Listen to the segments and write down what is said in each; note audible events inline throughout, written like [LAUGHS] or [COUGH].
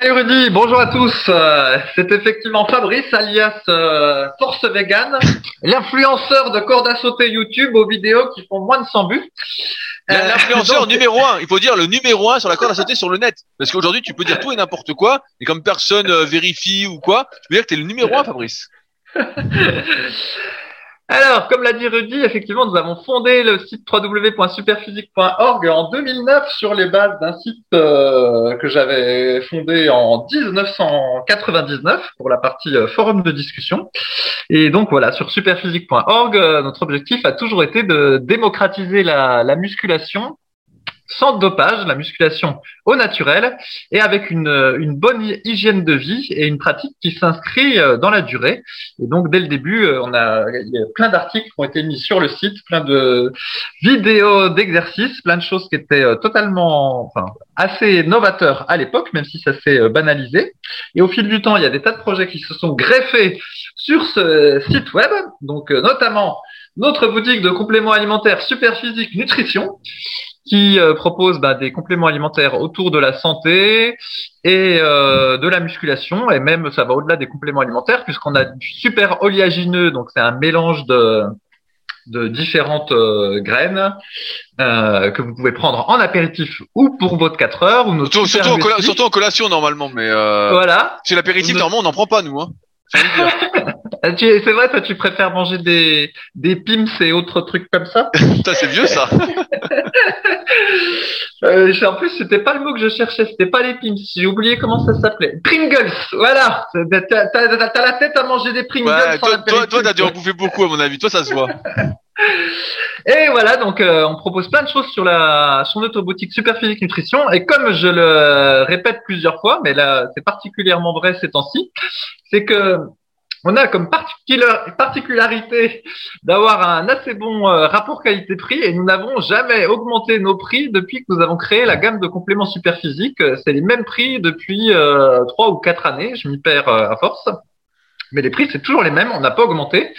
Salut Rudy, bonjour à tous. Euh, c'est effectivement Fabrice alias euh, Force Vegan, [LAUGHS] l'influenceur de corde à sauter YouTube aux vidéos qui font moins de 100 buts. Euh, l'influenceur [LAUGHS] numéro un, il faut dire le numéro un sur la corde à sauter sur le net. Parce qu'aujourd'hui, tu peux dire tout et n'importe quoi, et comme personne vérifie ou quoi, tu peux dire que tu es le numéro un, Fabrice. [LAUGHS] Alors, comme l'a dit Rudy, effectivement, nous avons fondé le site www.superphysique.org en 2009 sur les bases d'un site euh, que j'avais fondé en 1999 pour la partie euh, forum de discussion. Et donc voilà, sur superphysique.org, euh, notre objectif a toujours été de démocratiser la, la musculation sans dopage, la musculation au naturel et avec une, une bonne hygiène de vie et une pratique qui s'inscrit euh, dans la durée. Et donc dès le début, euh, on a, il y a plein d'articles qui ont été mis sur le site, plein de vidéos d'exercices, plein de choses qui étaient euh, totalement, enfin, assez novateurs à l'époque, même si ça s'est banalisé. Et au fil du temps, il y a des tas de projets qui se sont greffés sur ce site web, donc notamment notre boutique de compléments alimentaires Superphysique Nutrition, qui euh, propose bah, des compléments alimentaires autour de la santé et euh, de la musculation, et même ça va au-delà des compléments alimentaires, puisqu'on a du super oléagineux, donc c'est un mélange de, de différentes euh, graines euh, que vous pouvez prendre en apéritif ou pour votre 4 heures. Ou surtout, surtout, en surtout, en collation normalement, mais voilà. C'est l'apéritif, normalement on n'en prend pas nous. Hein. [LAUGHS] c'est vrai, toi, tu préfères manger des, des pims et autres trucs comme ça? [LAUGHS] C'est vieux, ça [LAUGHS] euh, En plus, c'était pas le mot que je cherchais, c'était pas les pims. J'ai oublié comment ça s'appelait. Pringles, voilà T'as la tête à manger des Pringles ouais, Toi, toi, t'as dû en bouffer beaucoup, à mon avis. Toi, ça se voit. Et voilà, donc euh, on propose plein de choses sur la sur notre boutique Superphysique Nutrition. Et comme je le répète plusieurs fois, mais là c'est particulièrement vrai ces temps-ci, c'est que on a comme particularité d'avoir un assez bon euh, rapport qualité-prix et nous n'avons jamais augmenté nos prix depuis que nous avons créé la gamme de compléments super physiques. C'est les mêmes prix depuis euh, trois ou quatre années. Je m'y perds à force. Mais les prix, c'est toujours les mêmes, on n'a pas augmenté,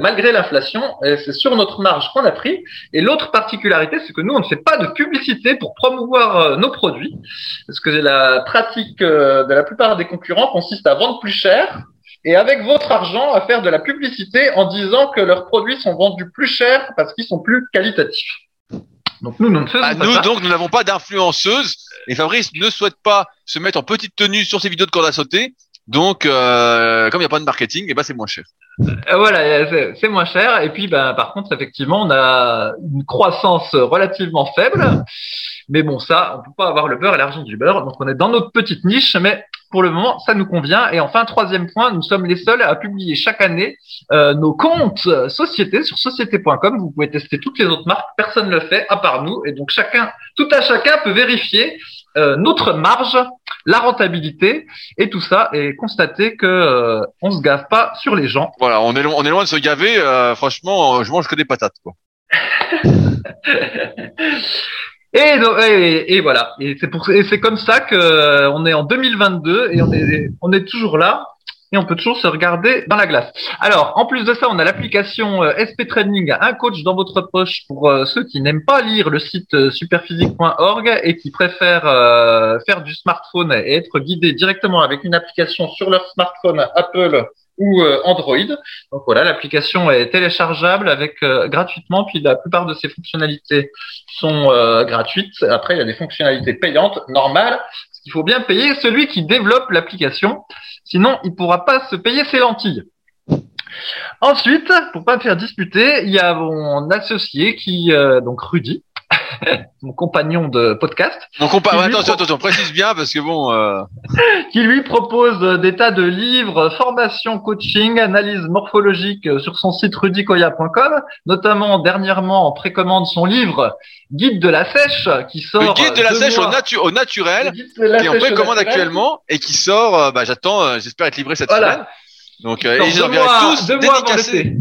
malgré l'inflation, c'est sur notre marge qu'on a pris. Et l'autre particularité, c'est que nous, on ne fait pas de publicité pour promouvoir nos produits, parce que la pratique de la plupart des concurrents consiste à vendre plus cher et avec votre argent à faire de la publicité en disant que leurs produits sont vendus plus cher parce qu'ils sont plus qualitatifs. Donc nous, nous ne faisons bah, pas nous, donc, nous n'avons pas d'influenceuse et Fabrice ne souhaite pas se mettre en petite tenue sur ses vidéos de corde à sauter. Donc, euh, comme il n'y a pas de marketing, et eh ben c'est moins cher. Euh, voilà, c'est moins cher. Et puis, ben, par contre, effectivement, on a une croissance relativement faible. Mais bon, ça, on peut pas avoir le beurre et l'argent du beurre. Donc, on est dans notre petite niche, mais pour le moment, ça nous convient. Et enfin, troisième point, nous sommes les seuls à publier chaque année euh, nos comptes sociétés sur société.com. Vous pouvez tester toutes les autres marques, personne ne le fait à part nous. Et donc chacun, tout à chacun peut vérifier euh, notre marge, la rentabilité et tout ça et constater que euh, on se gave pas sur les gens. Voilà, on est on est loin de se gaver. Euh, franchement, je mange que des patates quoi. [LAUGHS] Et, donc, et, voilà. Et c'est pour, et c'est comme ça que euh, on est en 2022 et on est, on est toujours là et on peut toujours se regarder dans la glace. Alors, en plus de ça, on a l'application euh, SP Training, un coach dans votre poche pour euh, ceux qui n'aiment pas lire le site superphysique.org et qui préfèrent faire du smartphone et être guidés directement avec une application sur leur smartphone Apple ou euh, Android. Donc voilà, l'application est téléchargeable avec euh, gratuitement, puis la plupart de ses fonctionnalités sont euh, gratuites. Après, il y a des fonctionnalités payantes, normales. Il faut bien payer celui qui développe l'application, sinon il pourra pas se payer ses lentilles. Ensuite, pour pas me faire disputer, il y a mon associé qui, donc Rudy, [LAUGHS] mon compagnon de podcast. Mon compagnon, attention, attention, précise bien parce que bon. Euh... [LAUGHS] qui lui propose des tas de livres, formation, coaching, analyse morphologique sur son site rudicoya.com, notamment dernièrement en précommande son livre Guide de la sèche qui sort. Le guide de la sèche au, au, naturel, qui est en précommande actuellement et qui sort. Euh, bah, j'attends, euh, j'espère être livré cette semaine. Donc, euh, et ils tous dédicacés.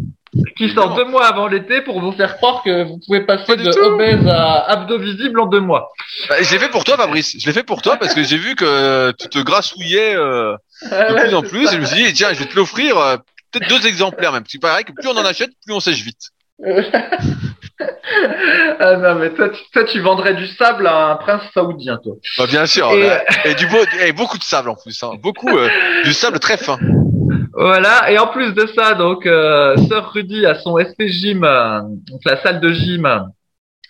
Qui sort deux mois avant l'été pour vous faire croire que vous pouvez passer de tout. obèse à abdos visibles en deux mois. Bah, je l'ai fait pour toi, Fabrice. Je l'ai fait pour toi parce que j'ai vu que tu te grassouillais euh, de plus en plus. Et je me suis dit, tiens, je vais te l'offrir. euh, Peut-être deux exemplaires même. Parce qu'il paraît que plus on en achète, plus on sèche vite. [LAUGHS] ah non, mais toi, tu- toi, tu vendrais du sable à un prince saoudien, toi. Bah, bien sûr. Et, bah, Et, du beau, et beaucoup de sable en plus. Hein. Beaucoup euh, du sable très fin. Voilà, et en plus de ça, donc, euh, Sœur Rudy a son SP Gym, euh, donc la salle de gym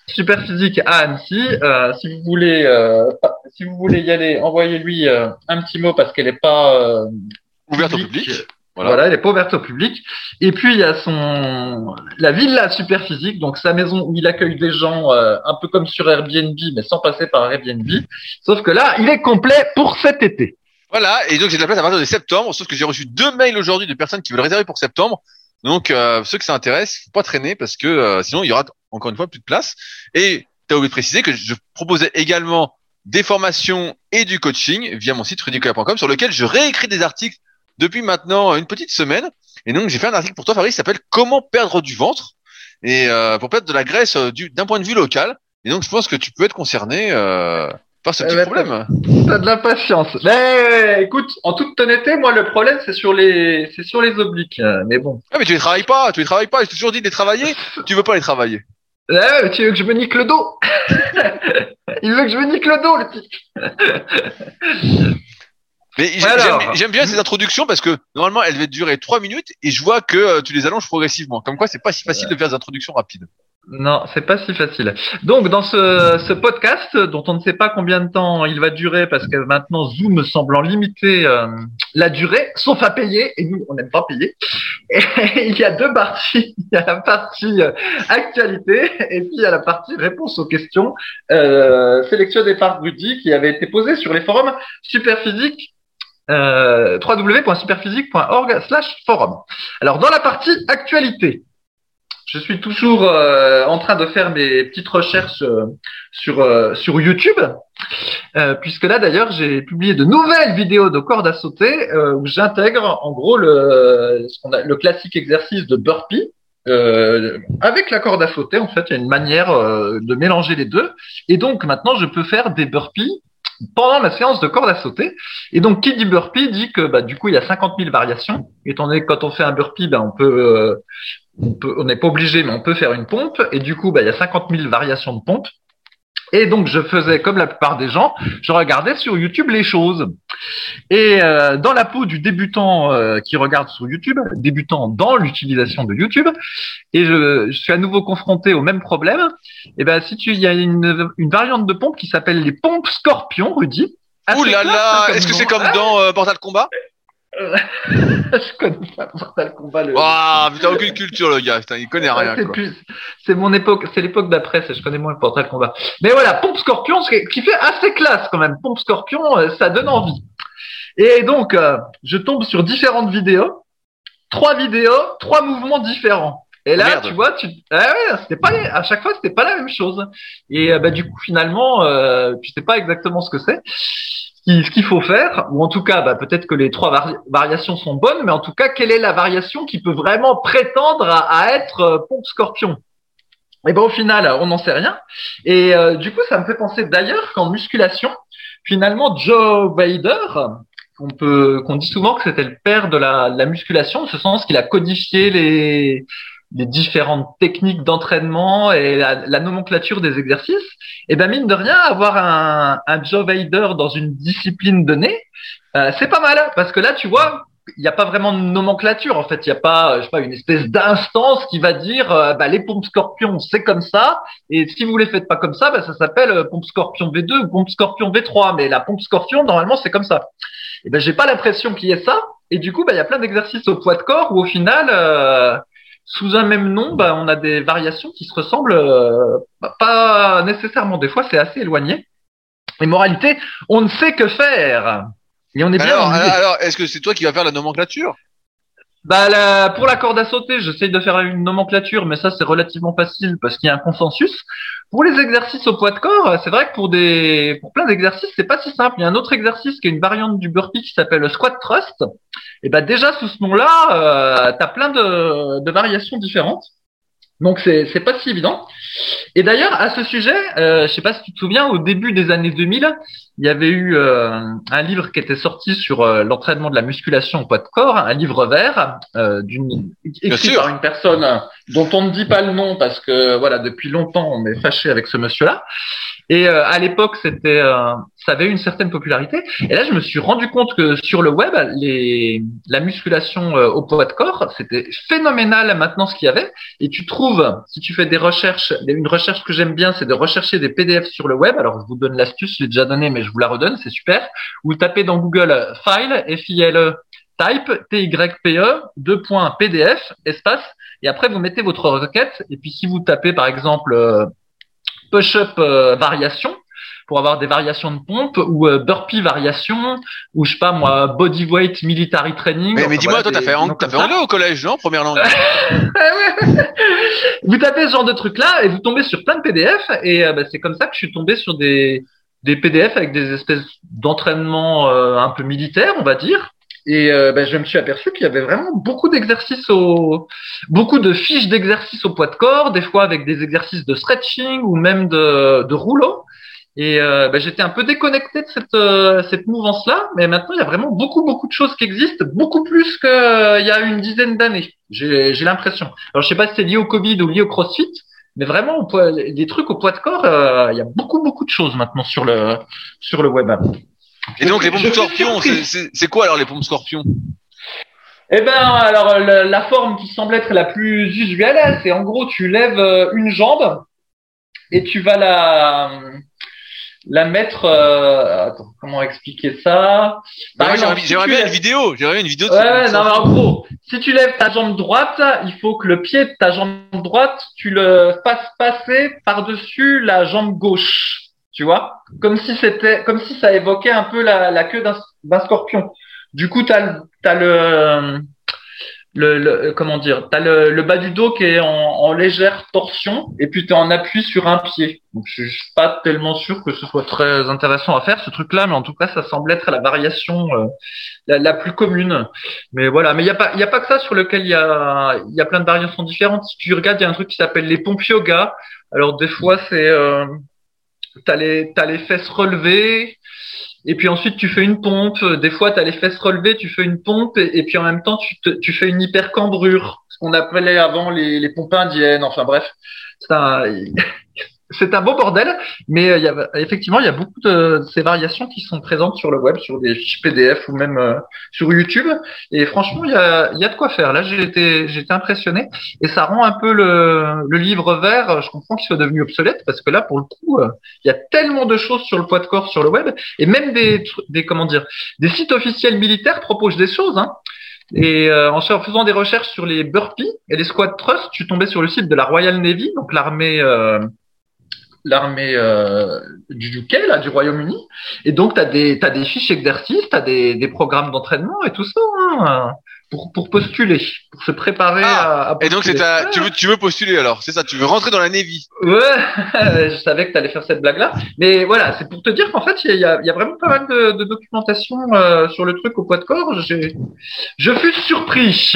super physique à Annecy. Euh, si vous voulez, euh, si vous voulez y aller, envoyez-lui euh, un petit mot parce qu'elle est pas euh, Ouverte au public. public. Voilà. Voilà. elle est pas ouverte au public. Et puis il y a son la villa super physique, donc sa maison où il accueille des gens euh, un peu comme sur Airbnb, mais sans passer par Airbnb. Sauf que là, il est complet pour cet été. Voilà. Et donc j'ai de la place à partir de septembre. Sauf que j'ai reçu deux mails aujourd'hui de personnes qui veulent réserver pour septembre. Donc euh, ceux que ça intéresse, faut pas traîner parce que euh, sinon il y aura encore une fois plus de place. Et tu as oublié de préciser que je proposais également des formations et du coaching via mon site rudicola.com sur lequel je réécris des articles depuis maintenant une petite semaine. Et donc j'ai fait un article pour toi, Fabrice, qui s'appelle Comment perdre du ventre et euh, pour perdre de la graisse euh, du- d'un point de vue local. Et donc je pense que tu peux être concerné euh, par ce Eh petit ben, problème. T'as de la patience. Mais écoute, en toute honnêteté, moi le problème c'est sur les c'est sur les obliques. Euh, Mais bon. Ah mais tu les travailles pas, tu les travailles pas. Je t'ai toujours dit de les travailler. Tu veux pas les travailler. Eh, mais tu veux que je me nique le dos [LAUGHS] Il veut que je me nique le dos, le type. Mais j'aime bien ces introductions parce que normalement elles devaient durer trois minutes et je vois que euh, tu les allonges progressivement. Comme quoi c'est pas si facile de faire des introductions rapides. Non, c'est pas si facile. Donc, dans ce, podcast, dont on ne sait pas combien de temps il va durer, parce que maintenant Zoom semblant limiter euh, la durée, sauf à payer, et nous, on n'aime pas payer. [LAUGHS] Il y a deux parties. Il y a la partie euh, actualité, et puis il y a la partie réponse aux questions euh, sélectionnées par Rudy, qui avait été posée sur les forums Superphysique. Euh, www.superphysique.org slash forum. Alors dans la partie actualité, je suis toujours euh, en train de faire mes petites recherches euh, sur euh, sur YouTube, euh, puisque là d'ailleurs j'ai publié de nouvelles vidéos de corde à sauter euh, où j'intègre en gros le ce a, le classique exercice de burpee. euh, avec la corde à sauter, en fait, il y a une manière de mélanger les deux. Et donc maintenant, je peux faire des burpees pendant la séance de corde à sauter. Et donc, qui dit burpee dit que bah, du coup, il y a 50 000 variations. Étant donné que quand on fait un burpee, bah, on peut, euh, on peut, on n'est pas obligé, mais on peut faire une pompe. Et du coup, bah, il y a 50 000 variations de pompe. Et donc, je faisais comme la plupart des gens, je regardais sur YouTube les choses. Et euh, dans la peau du débutant euh, qui regarde sur YouTube, débutant dans l'utilisation de YouTube, et je, je suis à nouveau confronté au même problème. Et ben, si tu, il y a une, une variante de pompe qui s'appelle les pompes scorpions, Rudy. Ouh là là, hein, est-ce que c'est comme Ah, dans euh, Portal Combat [LAUGHS] Je connais pas Mortal Kombat. Le... Waouh, putain aucune culture le gars, putain, il connaît rien c'est plus, c'est mon époque, c'est l'époque d'après, c'est- je connais moins le Portal Combat. Mais voilà, Pompe Scorpion, ce qui fait assez classe quand même. Pompe Scorpion, euh, ça donne envie. Et donc, euh, je tombe sur différentes vidéos, trois vidéos, trois mouvements différents. Et là, Merde. tu vois, tu, ah ouais, c'était pas, à chaque fois, c'était pas la même chose. Et euh, bah, du coup, finalement, euh, tu sais pas exactement ce que c'est, ce qui- ce qu'il faut faire, ou en tout cas, bah, peut-être que les trois vari- variations sont bonnes, mais en tout cas, quelle est la variation qui peut vraiment prétendre à, être euh, pompe scorpion? Et ben au final, on n'en sait rien. Et euh, du coup, ça me fait penser d'ailleurs qu'en musculation, finalement, Joe Vader, qu'on peut, qu'on dit souvent que c'était le père de la, de la musculation, en ce sens qu'il a codifié les les différentes techniques d'entraînement et la, la nomenclature des exercices, et ben mine de rien, avoir un, un Joe Vader dans une discipline donnée, euh, c'est pas mal, parce que là, tu vois, il n'y a pas vraiment de nomenclature, en fait, il n'y a pas, je sais pas, une espèce d'instance qui va dire, euh, bah, les pompes scorpions, c'est comme ça, et si vous les faites pas comme ça, bah, ça s'appelle euh, pompe scorpion V2 ou pompe scorpion V3, mais la pompe scorpion, normalement, c'est comme ça. Et ben, j'ai pas l'impression qu'il y ait ça, et du coup, bah, il y a plein d'exercices au poids de corps où au final, euh, sous un même nom, bah, on a des variations qui se ressemblent euh, bah, pas nécessairement. Des fois, c'est assez éloigné. Et moralité, on ne sait que faire. Et on est bien Alors, alors, est-ce que c'est toi qui vas faire la nomenclature? Bah, pour la corde à sauter, j'essaye de faire une nomenclature, mais ça c'est relativement facile parce qu'il y a un consensus. Pour les exercices au poids de corps, c'est vrai que pour des, pour plein d'exercices, c'est pas si simple. Il y a un autre exercice qui est une variante du burpee qui s'appelle le squat thrust. Et bah déjà sous ce nom-là, euh, tu as plein de, de variations différentes. Donc c'est c'est pas si évident. Et d'ailleurs à ce sujet, euh, je sais pas si tu te souviens, au début des années 2000, il y avait eu euh, un livre qui était sorti sur euh, l'entraînement de la musculation au poids de corps, un livre vert euh, d'une écrit par une personne dont on ne dit pas le nom parce que voilà depuis longtemps on est fâché avec ce monsieur-là. Et euh, à l'époque, c'était, euh, ça avait une certaine popularité. Et là, je me suis rendu compte que sur le web, les, la musculation euh, au poids de corps, c'était phénoménal maintenant ce qu'il y avait. Et tu trouves, si tu fais des recherches, une recherche que j'aime bien, c'est de rechercher des PDF sur le web. Alors, je vous donne l'astuce, je l'ai déjà donné, mais je vous la redonne, c'est super. Vous tapez dans Google File, F-I-L-E, type, T-Y-P-E, deux points PDF, espace, et après vous mettez votre requête. Et puis si vous tapez par exemple push-up euh, variation pour avoir des variations de pompe ou euh, burpee variation ou je sais pas moi bodyweight military training. Mais, mais dis-moi, toi t'as fait, as fait anglais au collège, non Première langue. [LAUGHS] vous tapez ce genre de truc là et vous tombez sur plein de PDF et euh, bah, c'est comme ça que je suis tombé sur des des PDF avec des espèces d'entraînement un peu militaires, on va dire. Et euh, ben, je me suis aperçu qu'il y avait vraiment beaucoup d'exercices au, beaucoup de fiches d'exercices au poids de corps, des fois avec des exercices de stretching ou même de, de rouleau. Et euh, ben, j'étais un peu déconnecté de cette, euh, cette mouvance-là, mais maintenant il y a vraiment beaucoup beaucoup de choses qui existent, beaucoup plus qu'il y a une dizaine d'années. J'ai, j'ai l'impression. Alors je sais pas si c'est lié au Covid ou lié au CrossFit, mais vraiment des trucs au poids de corps, il y a beaucoup beaucoup de choses maintenant sur le sur le web. Et donc les pompes scorpions, [LAUGHS] c'est quoi alors les pompes scorpions? Eh ben, alors la, forme qui semble être la plus usuelle, c'est en gros tu lèves euh, une jambe et tu vas la la mettre. Euh, attends, comment expliquer ça? Bah J'aimerais bien une vidéo. J'aimerais une vidéo. ouais, non, mais en gros, si tu lèves ta jambe droite, il faut que le pied de ta jambe droite, tu le fasses passer par dessus la jambe gauche tu vois, comme si c'était, comme si ça évoquait un peu la, la queue d'un scorpion. Du coup, t'as as le, le, le, comment dire, t'as le, le bas du dos qui est en, en légère torsion, et puis t'es en appui sur un pied. Donc, je suis pas tellement sûr que ce soit très intéressant à faire ce truc-là, mais en tout cas, ça semble être la variation euh, la, plus commune. Mais voilà, mais il y a pas, il y a pas que ça sur lequel il y a, il y a plein de variations différentes. Si tu regardes, il y a un truc qui s'appelle les pompes yoga. Alors des fois, c'est euh, t'as les, as les fesses relevées, et puis ensuite tu fais une pompe. Des fois, tu as les fesses relevées, tu fais une pompe, et, puis en même temps, tu, tu fais une hypercambrure, ce qu'on appelait avant les, les pompes indiennes. Enfin bref, ça, c'est un beau bordel, mais euh, y a, effectivement, il y a beaucoup de, ces variations qui sont présentes sur le web, sur des fiches PDF ou même euh, sur YouTube. Et franchement, il y a, y a de quoi faire. Là, j'ai été, j'ai été impressionné et ça rend un peu le, le livre vert. Je comprends qu'il soit devenu obsolète parce que là, pour le coup, euh, il y a tellement de choses sur le poids de corps sur le web et même des, des comment dire, des sites officiels militaires proposent des choses. Hein. Et en faisant des recherches sur les burpees et les squat thrusts, suis tombé sur le site de la Royal Navy, donc l'armée l'armée euh, du UK, là, du Royaume-Uni. Et donc, tu as des, t'as des fiches exercices, tu as des, des programmes d'entraînement et tout ça hein, pour, pour postuler, pour se préparer ah, à, postuler. Et donc, c'est ta, tu, veux, tu veux postuler alors, c'est ça, tu veux rentrer dans la Navy Ouais, [LAUGHS] je savais que tu allais faire cette blague-là. Mais voilà, c'est pour te dire qu'en fait, il y a, y a, vraiment pas mal de, de documentation euh, sur le truc au poids de corps. J'ai, je fus surpris.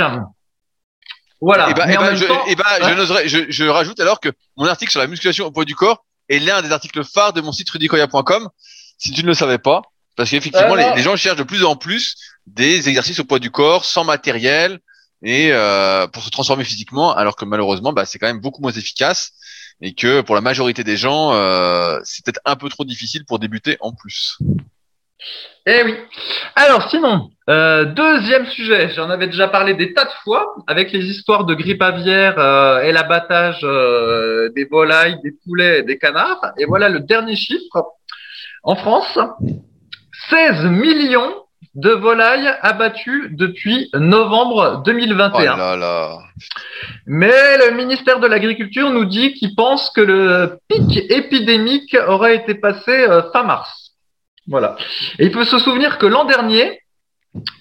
Voilà. Et bah, et bah, je, et bah, je, je, je, rajoute alors que mon article sur la musculation au poids du corps est l'un des articles phares de mon site rudicoya.com, si tu ne le savais pas. Parce qu'effectivement, les, les, gens cherchent de plus en plus des exercices au poids du corps, sans matériel, et euh, pour se transformer physiquement, alors que malheureusement, bah, c'est quand même beaucoup moins efficace, et que pour la majorité des gens, euh, c'est peut-être un peu trop difficile pour débuter en plus. Eh oui. Alors sinon, euh, deuxième sujet, j'en avais déjà parlé des tas de fois avec les histoires de grippe aviaire euh, et l'abattage euh, des volailles, des poulets et des canards. Et voilà le dernier chiffre. En France, 16 millions de volailles abattues depuis novembre 2021. Oh là là. Mais le ministère de l'Agriculture nous dit qu'il pense que le pic épidémique aurait été passé fin mars. Voilà. Et il peut se souvenir que l'an dernier,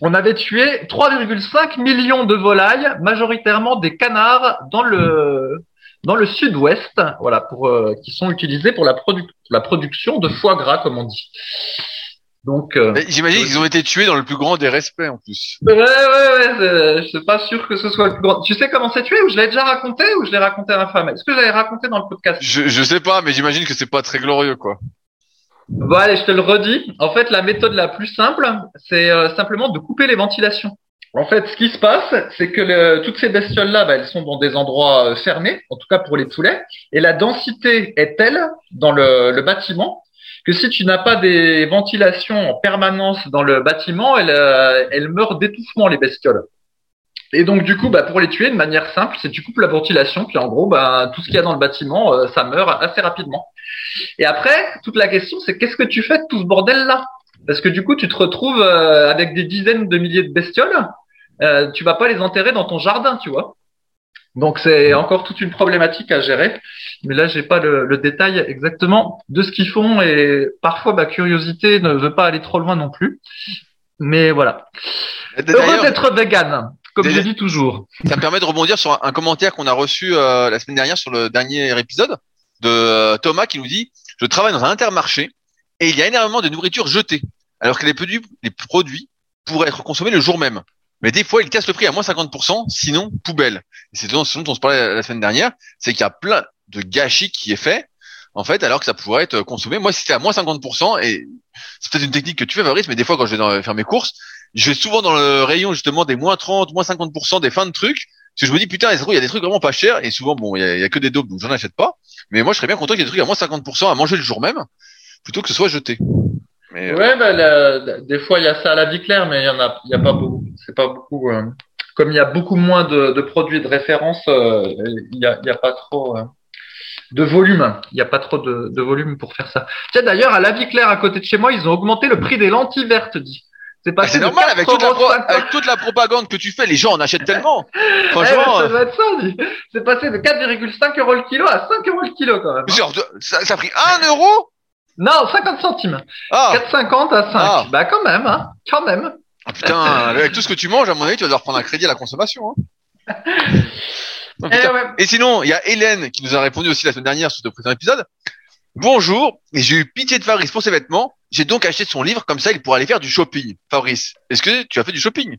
on avait tué 3,5 millions de volailles, majoritairement des canards dans le dans le sud-ouest, voilà, pour euh, qui sont utilisés pour la, la production de foie gras, comme on dit. Donc, euh, j'imagine qu'ils ont été tués dans le plus grand des respects en plus. Ouais, ouais, ouais. Je suis pas sûr que ce soit le plus grand. Tu sais comment c'est tué ou je l'ai déjà raconté ou je l'ai raconté à ma femme? Est-ce que j'avais raconté dans le podcast? Je, je sais pas, mais j'imagine que c'est pas très glorieux, quoi. Bon, allez, je te le redis. En fait, la méthode la plus simple, c'est euh, simplement de couper les ventilations. En fait, ce qui se passe, c'est que toutes ces bestioles-là, bah, elles sont dans des endroits euh, fermés, en tout cas pour les poulets, et la densité est telle dans le, le bâtiment que si tu n'as pas des ventilations en permanence dans le bâtiment, elles, euh, elles meurent d'étouffement, les bestioles. Et donc du coup, bah, pour les tuer de manière simple, c'est tu coupes la ventilation, puis en gros, bah, tout ce qu'il y a dans le bâtiment, euh, ça meurt assez rapidement. Et après, toute la question, c'est qu'est-ce que tu fais de tout ce bordel-là? Parce que du coup, tu te retrouves euh, avec des dizaines de milliers de bestioles, euh, tu vas pas les enterrer dans ton jardin, tu vois. Donc c'est encore toute une problématique à gérer. Mais là, j'ai pas le, le, détail exactement de ce qu'ils font et parfois ma curiosité ne veut pas aller trop loin non plus. Mais voilà. Heureux d'être vegan, comme je dis toujours. Ça me permet de rebondir sur un, commentaire qu'on a reçu euh, la semaine dernière sur le dernier épisode de euh, Thomas qui nous dit Je travaille dans un intermarché et il y a énormément de nourriture jetée, alors que les produits, pourraient être consommés le jour même. Mais des fois, ils cassent le prix à moins 50%, sinon poubelle. C'est ce dont on se parlait la semaine dernière, c'est qu'il y a plein de gâchis qui est fait, en fait, alors que ça pourrait être consommé. Moi, si c'était à moins 50%, et c'est peut-être une technique que tu fais, Fabrice, mais des fois, quand je vais faire mes courses, je vais souvent dans le rayon justement des moins 30, moins 50% des fins de trucs, parce que je me dis, putain, il y a des trucs vraiment pas chers, et souvent, bon, il y a, que des dopes, donc j'en achète pas. Mais moi, je serais bien content qu'il y ait des trucs à moins 50% à manger le jour même, plutôt que ce soit jeté. Mais, euh, ouais, bah, des fois il y a ça à la vie claire, mais il y en a, il y a pas beaucoup. C'est pas beaucoup. Euh, comme il y a beaucoup moins de, produits de référence, euh, il y a, il y a pas trop de volume. Il n'y a pas trop de, de, volume pour faire ça. Tiens, d'ailleurs, à la vie claire, à côté de chez moi, ils ont augmenté le prix des lentilles vertes, dit. C'est pas. Ah, c'est normal avec toute, la avec toute la propagande que tu fais, les gens en achètent tellement. [LAUGHS] Franchement. Eh, être ça. C'est passé de 4,5 euros le kilo à 5 euros le kilo quand même. Hein. Genre, ça, ça a pris 1 euro? Non, 50 centimes. Ah. 4,50 à 5. Ah. Bah quand même, hein. Quand même. Ah, putain, [LAUGHS] avec tout ce que tu manges, à mon avis, tu vas devoir prendre un crédit à la consommation. Hein. [LAUGHS] Eh et, sinon, il y a Hélène qui nous a répondu aussi la semaine dernière sur le précédent épisode. Bonjour, et j'ai eu pitié de Fabrice pour ses vêtements. J'ai donc acheté son livre, comme ça il pourra aller faire du shopping. Fabrice, est-ce que tu as fait du shopping?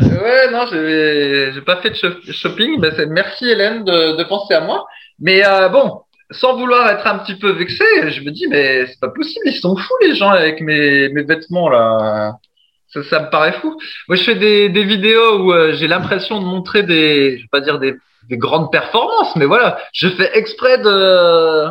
Ouais, non, j'ai pas fait de shopping. Merci Hélène de, de, penser à moi. Mais euh, bon, sans vouloir être un petit peu vexé, je me dis mais c'est pas possible, ils sont fous les gens avec mes, mes vêtements là. Ça, ça me paraît fou. Moi, je fais des, des vidéos où euh, j'ai l'impression de montrer des, je vais pas dire des, des grandes performances, mais voilà, je fais exprès de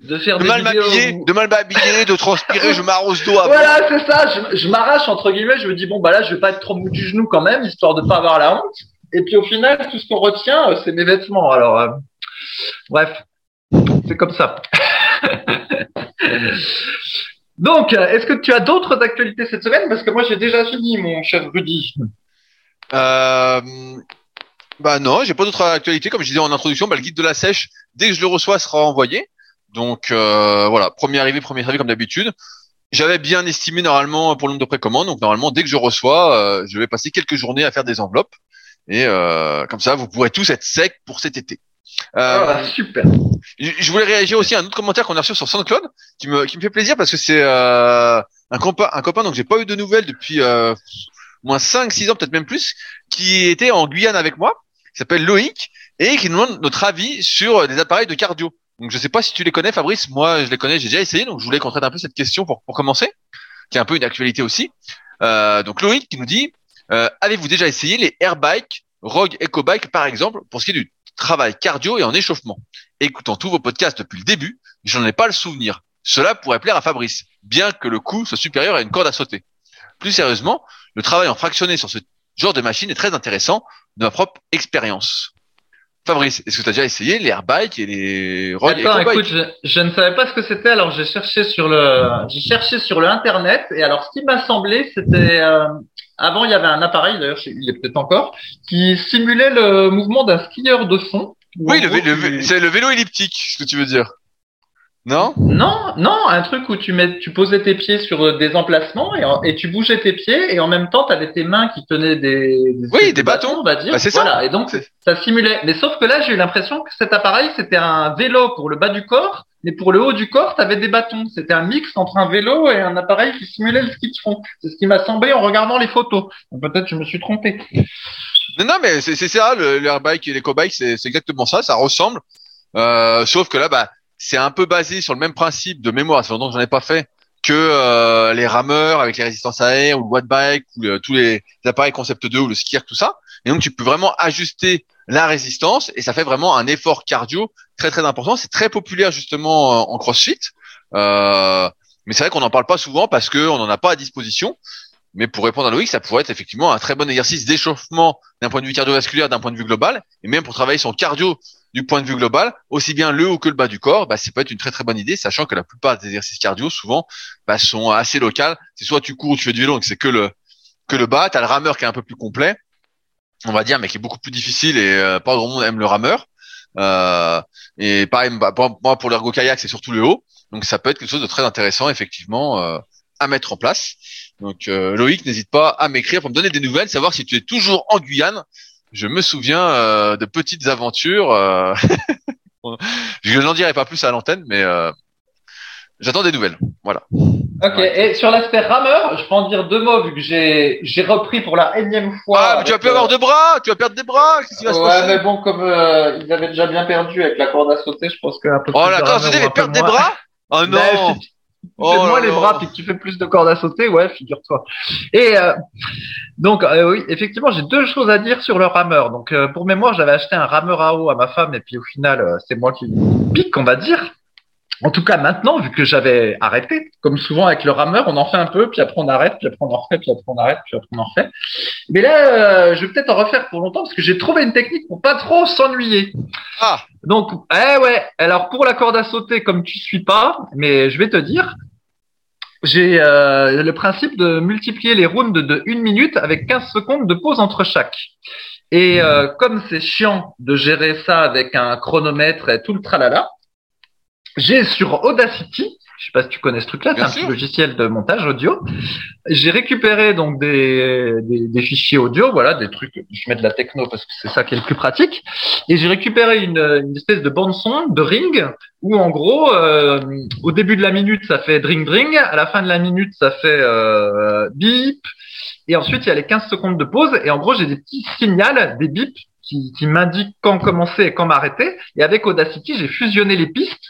de faire de des mal m'habiller, de mal m'habiller, de transpirer, je m'arrose d'eau. Voilà, c'est ça. Je, je m'arrache entre guillemets. Je me dis bon bah là, je vais pas être trop mou du genou quand même, histoire de pas avoir la honte. Et puis au final, tout ce qu'on retient, euh, c'est mes vêtements. Alors euh, bref, c'est comme ça. [LAUGHS] Donc, est-ce que tu as d'autres actualités cette semaine? Parce que moi, j'ai déjà fini, mon cher Rudy. Euh, bah non, j'ai pas d'autres actualités. Comme je disais en introduction, bah, le guide de la sèche, dès que je le reçois, sera envoyé. Donc euh, voilà, premier arrivé, premier servi comme d'habitude. J'avais bien estimé normalement pour le nombre de précommandes. Donc normalement, dès que je reçois, euh, je vais passer quelques journées à faire des enveloppes. Et euh, comme ça, vous pourrez tous être secs pour cet été. Euh, ah, super. Je voulais réagir aussi à un autre commentaire qu'on a reçu sur SoundCloud qui me qui me fait plaisir parce que c'est euh, un copain un copain donc j'ai pas eu de nouvelles depuis euh, moins 5 6 ans peut-être même plus qui était en Guyane avec moi qui s'appelle Loïc et qui nous demande notre avis sur des appareils de cardio. Donc je sais pas si tu les connais Fabrice, moi je les connais, j'ai déjà essayé donc je voulais qu'on traite un peu cette question pour commencer qui est un peu une actualité aussi. Euh, donc Loïc qui nous dit euh, avez-vous déjà essayé les airbikes Rogue EcoBike par exemple pour ce qui est du travail cardio et en échauffement? Écoutant tous vos podcasts depuis le début, j'en ai pas le souvenir. Cela pourrait plaire à Fabrice, bien que le coût soit supérieur à une corde à sauter. Plus sérieusement, le travail en fractionné sur ce genre de machine est très intéressant de ma propre expérience. Fabrice, est-ce que tu as déjà essayé les airbikes et les road Attends, écoute, je, ne savais pas ce que c'était, alors j'ai cherché sur le, j'ai cherché sur le internet, et alors ce qui m'a semblé, c'était, euh, avant il y avait un appareil, d'ailleurs il est peut-être encore, qui simulait le mouvement d'un skieur de fond. Oui, le, c'est le vélo elliptique, ce que tu veux dire. Non? Non, non, un truc où tu mets, tu posais tes pieds sur euh, des emplacements et, en- et tu bougeais tes pieds et en même temps, tu avais tes mains qui tenaient des, des, Oui, des de bâtons. on va dire. Bah, c'est ça. Voilà. Et donc, ça simulait. Mais sauf que là, j'ai eu l'impression que cet appareil, c'était un vélo pour le bas du corps, mais pour le haut du corps, tu avais des bâtons. C'était un mix entre un vélo et un appareil qui simulait le ski de fond. C'est ce qui m'a semblé en regardant les photos. Peut-être je me suis trompé. Non, non, mais c'est ça, le, le airbike et l'éco-bike, c'est c'est exactement ça, ça ressemble. Euh, sauf que là, bah, c'est un peu basé sur le même principe de mémoire, c'est longtemps que j'en ai pas fait, que euh, les rameurs avec les résistances à air ou le watt bike ou tous les appareils concept 2 ou le skier, tout ça. Et donc, tu peux vraiment ajuster la résistance et ça fait vraiment un effort cardio très très important. C'est très populaire justement en en CrossFit. Euh, mais c'est vrai qu'on n'en parle pas souvent parce qu'on n'en a pas à disposition. Mais pour répondre à Loïc, ça pourrait être effectivement un très bon exercice d'échauffement d'un point de vue cardiovasculaire, d'un point de vue global, et même pour travailler son cardio du point de vue global, aussi bien le haut que le bas du corps, bah, ça peut être une très très bonne idée, sachant que la plupart des exercices cardio, souvent, bah, sont assez locaux. C'est soit tu cours ou tu fais du vélo, donc c'est que le que le bas. T'as le rameur qui est un peu plus complet, on va dire, mais qui est beaucoup plus difficile et euh, pas grand monde aime le rameur. Euh, et pareil, bah, pour- moi pour l'ergo kayak, c'est surtout le haut, donc ça peut être quelque chose de très intéressant effectivement euh, à mettre en place. Donc euh, Loïc, n'hésite pas à m'écrire pour me donner des nouvelles, savoir si tu es toujours en Guyane. Je me souviens euh, de petites aventures. euh, [LAUGHS] je n'en dirai pas plus à l'antenne, mais euh, j'attends des nouvelles. Voilà. Ok. Ouais. Et sur l'aspect rameur, je peux en dire deux mots vu que j'ai j'ai repris pour la énième fois. Ah, mais tu vas plus euh, avoir de bras, tu vas perdre des bras. Qu'est-ce qui va se Ouais, passer? mais bon, comme euh, ils avaient déjà bien perdu avec la corde à sauter, je pense qu'un peu Oh la de corde à sauter, mais perdre des bras? Oh [LAUGHS] non si tu Oh là les là. bras puis que tu fais plus de cordes à sauter, ouais, figure-toi. Et euh, donc euh, oui, effectivement, j'ai deux choses à dire sur le rameur. Donc euh, pour mémoire, j'avais acheté un rameur à eau à ma femme et puis au final, euh, c'est moi qui pique, on va dire. En tout cas, maintenant, vu que j'avais arrêté, comme souvent avec le rameur, on en fait un peu, puis après on arrête, puis après on en refait, puis après on arrête, puis après on en refait. Mais là, euh, je vais peut-être en refaire pour longtemps parce que j'ai trouvé une technique pour pas trop s'ennuyer. Ah Donc, eh ouais. Alors pour la corde à sauter, comme tu suis pas, mais je vais te dire, j'ai euh, le principe de multiplier les rounds de une minute avec 15 secondes de pause entre chaque. Et euh, comme c'est chiant de gérer ça avec un chronomètre et tout le tralala, j'ai sur Audacity, je sais pas si tu connais ce truc-là, c'est un sûr. petit logiciel de montage audio. J'ai récupéré donc des, des, des fichiers audio, voilà, des trucs, je mets de la techno parce que c'est ça qui est le plus pratique. Et j'ai récupéré une, une espèce de bande son de ring où en gros, euh, au début de la minute ça fait dring dring, à la fin de la minute ça fait euh, bip, et ensuite il y a les 15 secondes de pause. Et en gros j'ai des petits signals, des bips qui, qui m'indiquent quand commencer et quand m'arrêter. Et avec Audacity j'ai fusionné les pistes.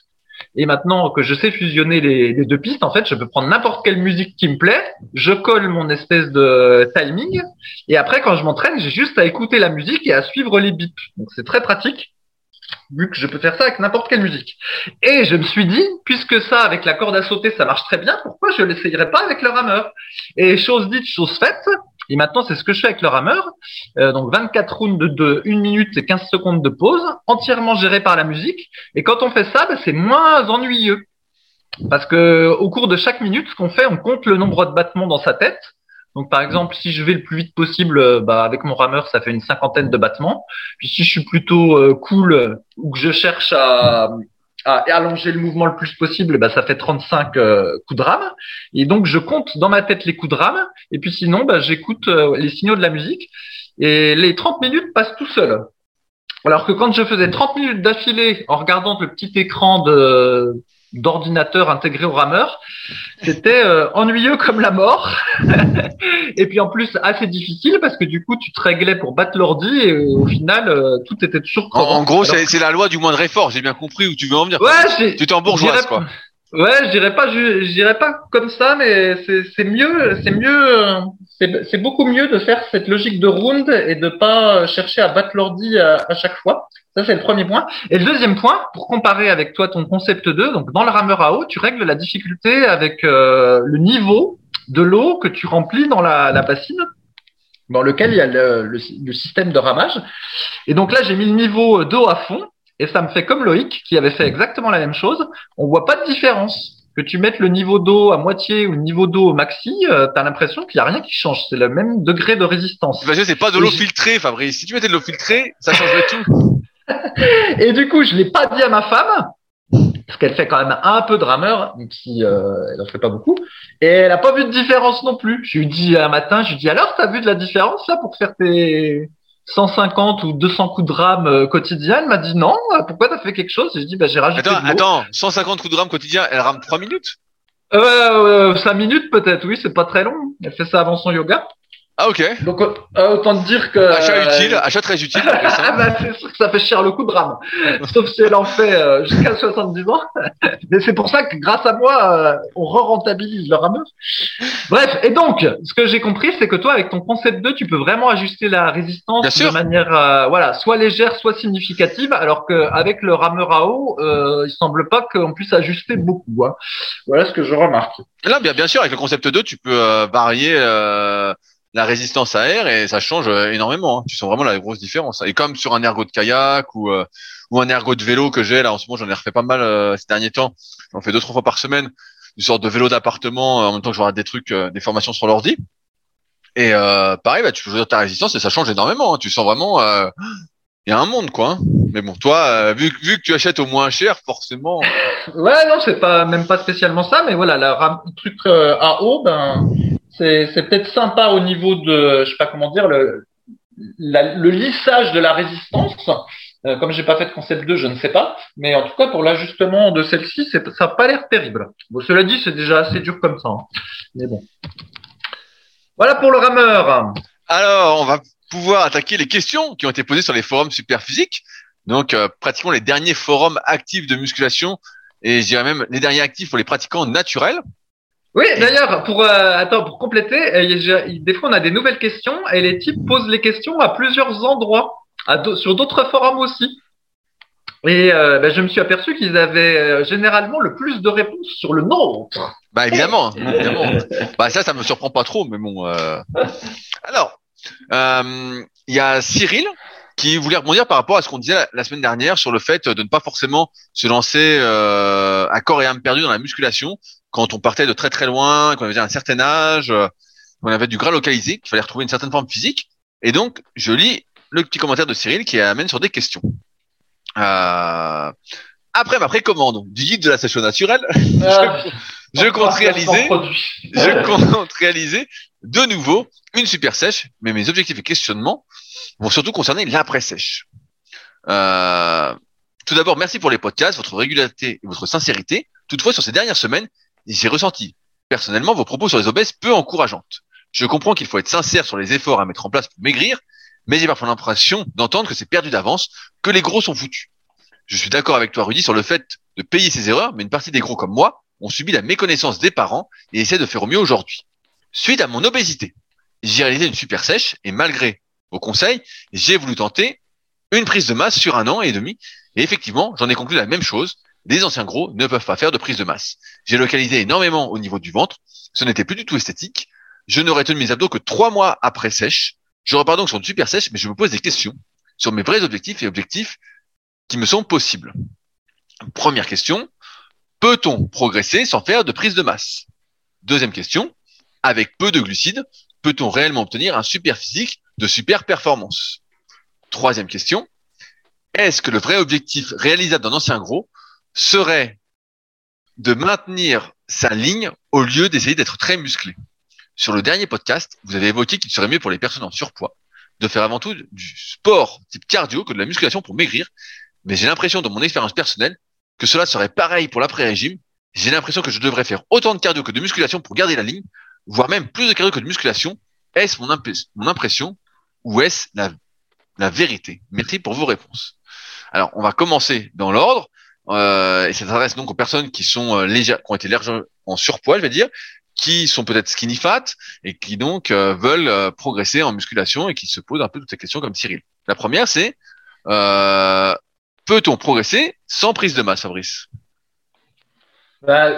Et maintenant que je sais fusionner les, deux pistes, en fait, je peux prendre n'importe quelle musique qui me plaît, je colle mon espèce de timing, et après, quand je m'entraîne, j'ai juste à écouter la musique et à suivre les bips. Donc c'est très pratique, vu que je peux faire ça avec n'importe quelle musique. Et je me suis dit, puisque ça, avec la corde à sauter, ça marche très bien, pourquoi je l'essayerais pas avec le rameur? Et chose dite, chose faite, et maintenant c'est ce que je fais avec le rameur. Euh, donc 24 rounds de, de 1 minute et 15 secondes de pause, entièrement géré par la musique. Et quand on fait ça, bah, c'est moins ennuyeux. Parce que au cours de chaque minute, ce qu'on fait, on compte le nombre de battements dans sa tête. Donc par exemple, si je vais le plus vite possible, euh, bah, avec mon rameur, ça fait une cinquantaine de battements. Puis si je suis plutôt euh, cool ou que je cherche à, à allonger le mouvement le plus possible, bah, ça fait 35 euh, coups de rame. Et donc je compte dans ma tête les coups de rame. Et puis sinon, bah, j'écoute euh, les signaux de la musique. Et les 30 minutes passent tout seul. Alors que quand je faisais 30 minutes d'affilée en regardant le petit écran de d'ordinateur intégré au rameur, c'était euh, ennuyeux comme la mort. [LAUGHS] et puis en plus assez difficile parce que du coup tu te réglais pour battre l'ordi et euh, au final euh, tout était toujours En, en gros, c'est la loi du moindre effort. J'ai bien compris où tu veux en venir. Ouais, Tu t'es en bourgeoise, quoi. Ouais, je dirais pas, je, dirais pas comme ça, mais c'est c'est mieux, c'est mieux, euh, c'est c'est beaucoup mieux de faire cette logique de round et de pas chercher à battre l'ordi à, à chaque fois. Ça c'est le premier point. Et le deuxième point, pour comparer avec toi ton concept 2, donc dans le rameur à eau, tu règles la difficulté avec euh, le niveau de l'eau que tu remplis dans la, la bassine dans lequel il y a le, le, le système de ramage. Et donc là, j'ai mis le niveau d'eau à fond et ça me fait comme Loïc qui avait fait exactement la même chose. On voit pas de différence. Que tu mettes le niveau d'eau à moitié ou le niveau d'eau au maxi, euh, t'as l'impression qu'il y a rien qui change. C'est le même degré de résistance. Parce que c'est pas de l'eau filtrée, Fabrice. Si tu mettais de l'eau filtrée, ça changerait tout. [LAUGHS] [LAUGHS] Et du coup, je l'ai pas dit à ma femme parce qu'elle fait quand même un peu de rameur, même si euh, elle en fait pas beaucoup. Et elle a pas vu de différence non plus. Je lui dis un matin, je lui dis alors, t'as vu de la différence là pour faire tes 150 ou 200 coups de rame euh, quotidiens? Elle m'a dit non. Pourquoi t'as fait quelque chose? Je dis bah j'ai rajouté. Attends, attends, 150 coups de rame quotidien, elle rame 3 minutes? Euh, 5 minutes peut-être, oui, c'est pas très long. Elle fait ça avant son yoga. Ah ok. Donc euh, autant te dire que achat euh, utile, achat très utile. [LAUGHS] bah, c'est sûr que ça fait cher le coup de rame, [LAUGHS] sauf si elle en fait euh, jusqu'à 70 ans. [LAUGHS] Mais c'est pour ça que grâce à moi, on re-rentabilise le rameur. Bref, et donc ce que j'ai compris, c'est que toi avec ton concept 2, tu peux vraiment ajuster la résistance de manière voilà, soit légère, soit significative, alors qu'avec le rameur à eau, il semble pas qu'on puisse ajuster beaucoup. Hein. Voilà ce que je remarque. Là, bien, bien sûr, avec le concept 2, tu peux varier la résistance à air et ça change euh, énormément. Hein. Tu sens vraiment la grosse différence. Et comme sur un ergot de kayak ou euh, ou un ergot de vélo que j'ai là en ce moment, j'en ai refait pas mal euh, ces derniers temps. J'en fais deux trois fois par semaine, une sorte de vélo d'appartement en même temps que je regarde des trucs, des formations sur l'ordi. Et pareil, bah, tu peux choisir ta résistance et ça change énormément. Hein. Tu sens vraiment, il y a un monde quoi. Hein. Mais bon, toi, vu, vu que tu achètes au moins cher, forcément. Ouais, non, c'est pas même pas spécialement ça, mais voilà, le truc à eau, ben c'est peut-être sympa au niveau de, je sais pas comment dire, le, lissage de la résistance. Euh, comme j'ai pas fait de concept 2, je ne sais pas. Mais en tout cas, pour l'ajustement de celle-ci, ça n'a pas l'air terrible. Bon, cela dit, c'est déjà assez dur comme ça. Hein. Voilà pour le rameur. Alors, on va pouvoir attaquer les questions qui ont été posées sur les forums Superphysique. Donc, euh, pratiquement les derniers forums actifs de musculation et je dirais même les derniers actifs pour les pratiquants naturels. Oui, d'ailleurs, pour euh, attends, pour compléter, euh, des fois on a des nouvelles questions et les types posent les questions à plusieurs endroits, à sur d'autres forums aussi. Et euh, ben, je me suis aperçu qu'ils avaient généralement le plus de réponses sur le nôtre. Bah évidemment, évidemment. bah ça, ça me surprend pas trop, mais bon. Alors, il y a Cyril qui voulait rebondir par rapport à ce qu'on disait la, semaine dernière sur le fait de ne pas forcément se lancer à corps et âme perdu dans la musculation, quand on partait de très très loin, quand on avait un certain âge, euh, on avait du gras localisé, qu'il fallait retrouver une certaine forme physique. Et donc, je lis le petit commentaire de Cyril qui amène sur des questions. Euh, après ma précommande du guide de la session naturelle, [LAUGHS] ah, je, compte réaliser, [LAUGHS] je compte réaliser de nouveau une super sèche, mais mes objectifs et questionnements vont surtout concerner l'après-sèche. Euh, tout d'abord, merci pour les podcasts, votre régularité et votre sincérité. Toutefois, sur ces dernières semaines, j'ai ressenti personnellement vos propos sur les obèses peu encourageantes. Je comprends qu'il faut être sincère sur les efforts à mettre en place pour maigrir, mais j'ai parfois l'impression d'entendre que c'est perdu d'avance, que les gros sont foutus. Je suis d'accord avec toi, Rudy, sur le fait de payer ses erreurs, mais une partie des gros comme moi ont subi la méconnaissance des parents et essaient de faire au mieux aujourd'hui. Suite à mon obésité, j'ai réalisé une super sèche et malgré vos conseils, j'ai voulu tenter une prise de masse sur un an et demi et effectivement, j'en ai conclu la même chose, les anciens gros ne peuvent pas faire de prise de masse. J'ai localisé énormément au niveau du ventre. Ce n'était plus du tout esthétique. Je n'aurais tenu mes abdos que trois mois après sèche. Je repars donc sur une super sèche, mais je me pose des questions sur mes vrais objectifs et objectifs qui me sont possibles. Première question. Peut-on progresser sans faire de prise de masse? Deuxième question. Avec peu de glucides, peut-on réellement obtenir un super physique de super performance? Troisième question. Est-ce que le vrai objectif réalisable d'un ancien gros serait de maintenir sa ligne au lieu d'essayer d'être très musclé. Sur le dernier podcast, vous avez évoqué qu'il serait mieux pour les personnes en surpoids de faire avant tout du sport type cardio que de la musculation pour maigrir. Mais j'ai l'impression, dans mon expérience personnelle, que cela serait pareil pour l'après-régime. J'ai l'impression que je devrais faire autant de cardio que de musculation pour garder la ligne, voire même plus de cardio que de musculation. Est-ce mon, impression ou est-ce la vérité? Merci pour vos réponses. Alors, on va commencer dans l'ordre. Euh, et ça s'adresse donc aux personnes qui sont euh, légères, qui ont été légèrement en surpoids, je vais dire, qui sont peut-être skinny fat et qui donc euh, veulent progresser en musculation et qui se posent un peu toutes ces questions comme Cyril. La première, c'est peut-on progresser sans prise de masse, Fabrice? Bah,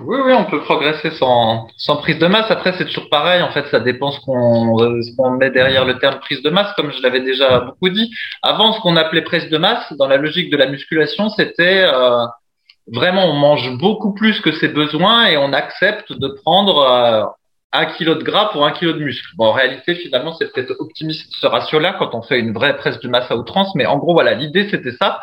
oui, oui, on peut progresser sans, prise de masse. Après, c'est toujours pareil. En fait, ça dépend ce qu'on met derrière le terme prise de masse, comme je l'avais déjà beaucoup dit. Avant, ce qu'on appelait prise de masse, dans la logique de la musculation, c'était euh, vraiment on mange beaucoup plus que ses besoins et on accepte de prendre euh, un kilo de gras pour un kilo de muscle. Bon, en réalité, finalement, c'est peut-être optimiste ce ratio-là quand on fait une vraie prise de masse à outrance, mais en gros, voilà, l'idée c'était ça.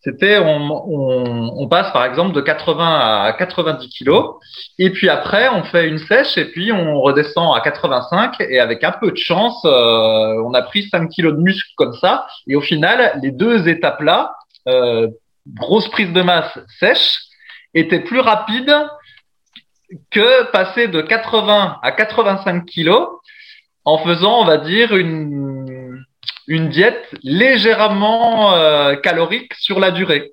C'était on, passe par exemple de 80 à 90 kilos. Et puis après on fait une sèche et puis on redescend à 85 et avec un peu de chance euh, on a pris 5 kilos de muscle comme ça. Et au final les deux étapes là euh, grosse prise de masse sèche étaient plus rapides que passer de 80 à 85 kilos en faisant on va dire une une diète légèrement euh, calorique sur la durée.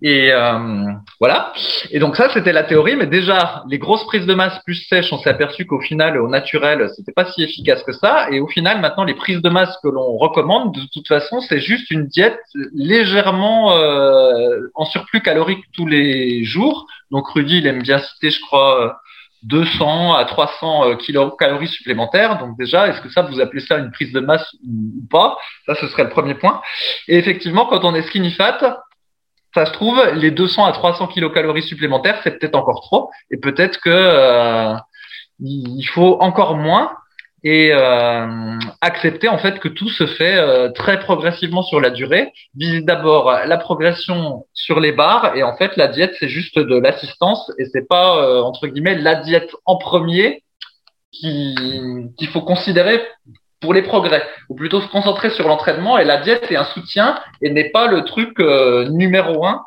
Et euh, voilà. Et donc ça, c'était la théorie. Mais déjà, les grosses prises de masse plus sèches, on s'est aperçu qu'au final, au naturel, c'était pas si efficace que ça. Et au final, maintenant, les prises de masse que l'on recommande, de toute façon, c'est juste une diète légèrement euh, en surplus calorique tous les jours. Donc Rudy, il aime bien citer, je crois, 200 à 300 euh, kilocalories supplémentaires. Donc déjà, est-ce que ça, vous appelez ça une prise de masse ou pas? Ça, ce serait le premier point. Et effectivement, quand on est skinny fat, ça se trouve, les 200 à 300 kilocalories supplémentaires, c'est peut-être encore trop. Et peut-être que euh, il faut encore moins et euh, accepter en fait que tout se fait euh, très progressivement sur la durée. Visez d'abord la progression sur les barres et en fait la diète c'est juste de l'assistance et c'est pas euh, entre guillemets la diète en premier qu'il faut considérer pour les progrès ou plutôt se concentrer sur l'entraînement et la diète est un soutien et n'est pas le truc numéro un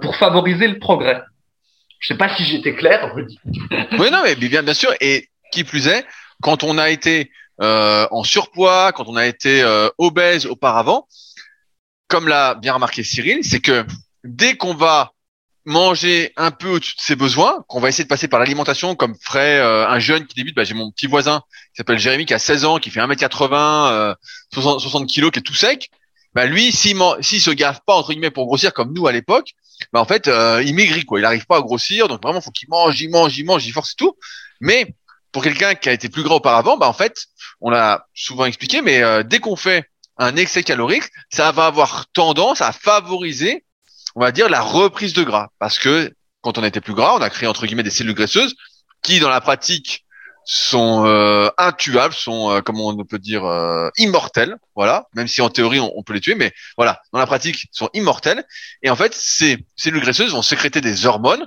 pour favoriser le progrès. Je sais pas si j'étais clair, oui, non, mais bien, bien sûr. Et qui plus est, quand on a été euh, en surpoids, quand on a été euh, obèse auparavant, comme l'a bien remarqué Cyril, c'est que dès qu'on va manger un peu au-dessus de ses besoins, qu'on va essayer de passer par l'alimentation, comme ferait euh, un jeune qui débute, bah, j'ai mon petit voisin qui s'appelle Jérémy, qui a 16 ans, qui fait 1m80, 60, 60 kg, qui est tout sec, bah lui, s'il s'il se gaffe pas entre guillemets pour grossir comme nous à l'époque, bah en fait, il maigrit quoi. Il n'arrive pas à grossir, donc vraiment, faut qu'il mange, il mange, il mange, il force et tout. Mais pour quelqu'un qui a été plus gras auparavant, bah en fait, on l'a souvent expliqué, mais euh, dès qu'on fait un excès calorique, ça va avoir tendance à favoriser, on va dire, la reprise de gras, parce que quand on était plus gras, on a créé entre guillemets des cellules graisseuses qui, dans la pratique, sont euh, intuables, sont, euh, comment on peut dire, euh, immortelles, voilà. Même si en théorie on, on, peut les tuer, mais voilà, dans la pratique, sont immortelles. Et en fait, ces cellules graisseuses vont sécréter des hormones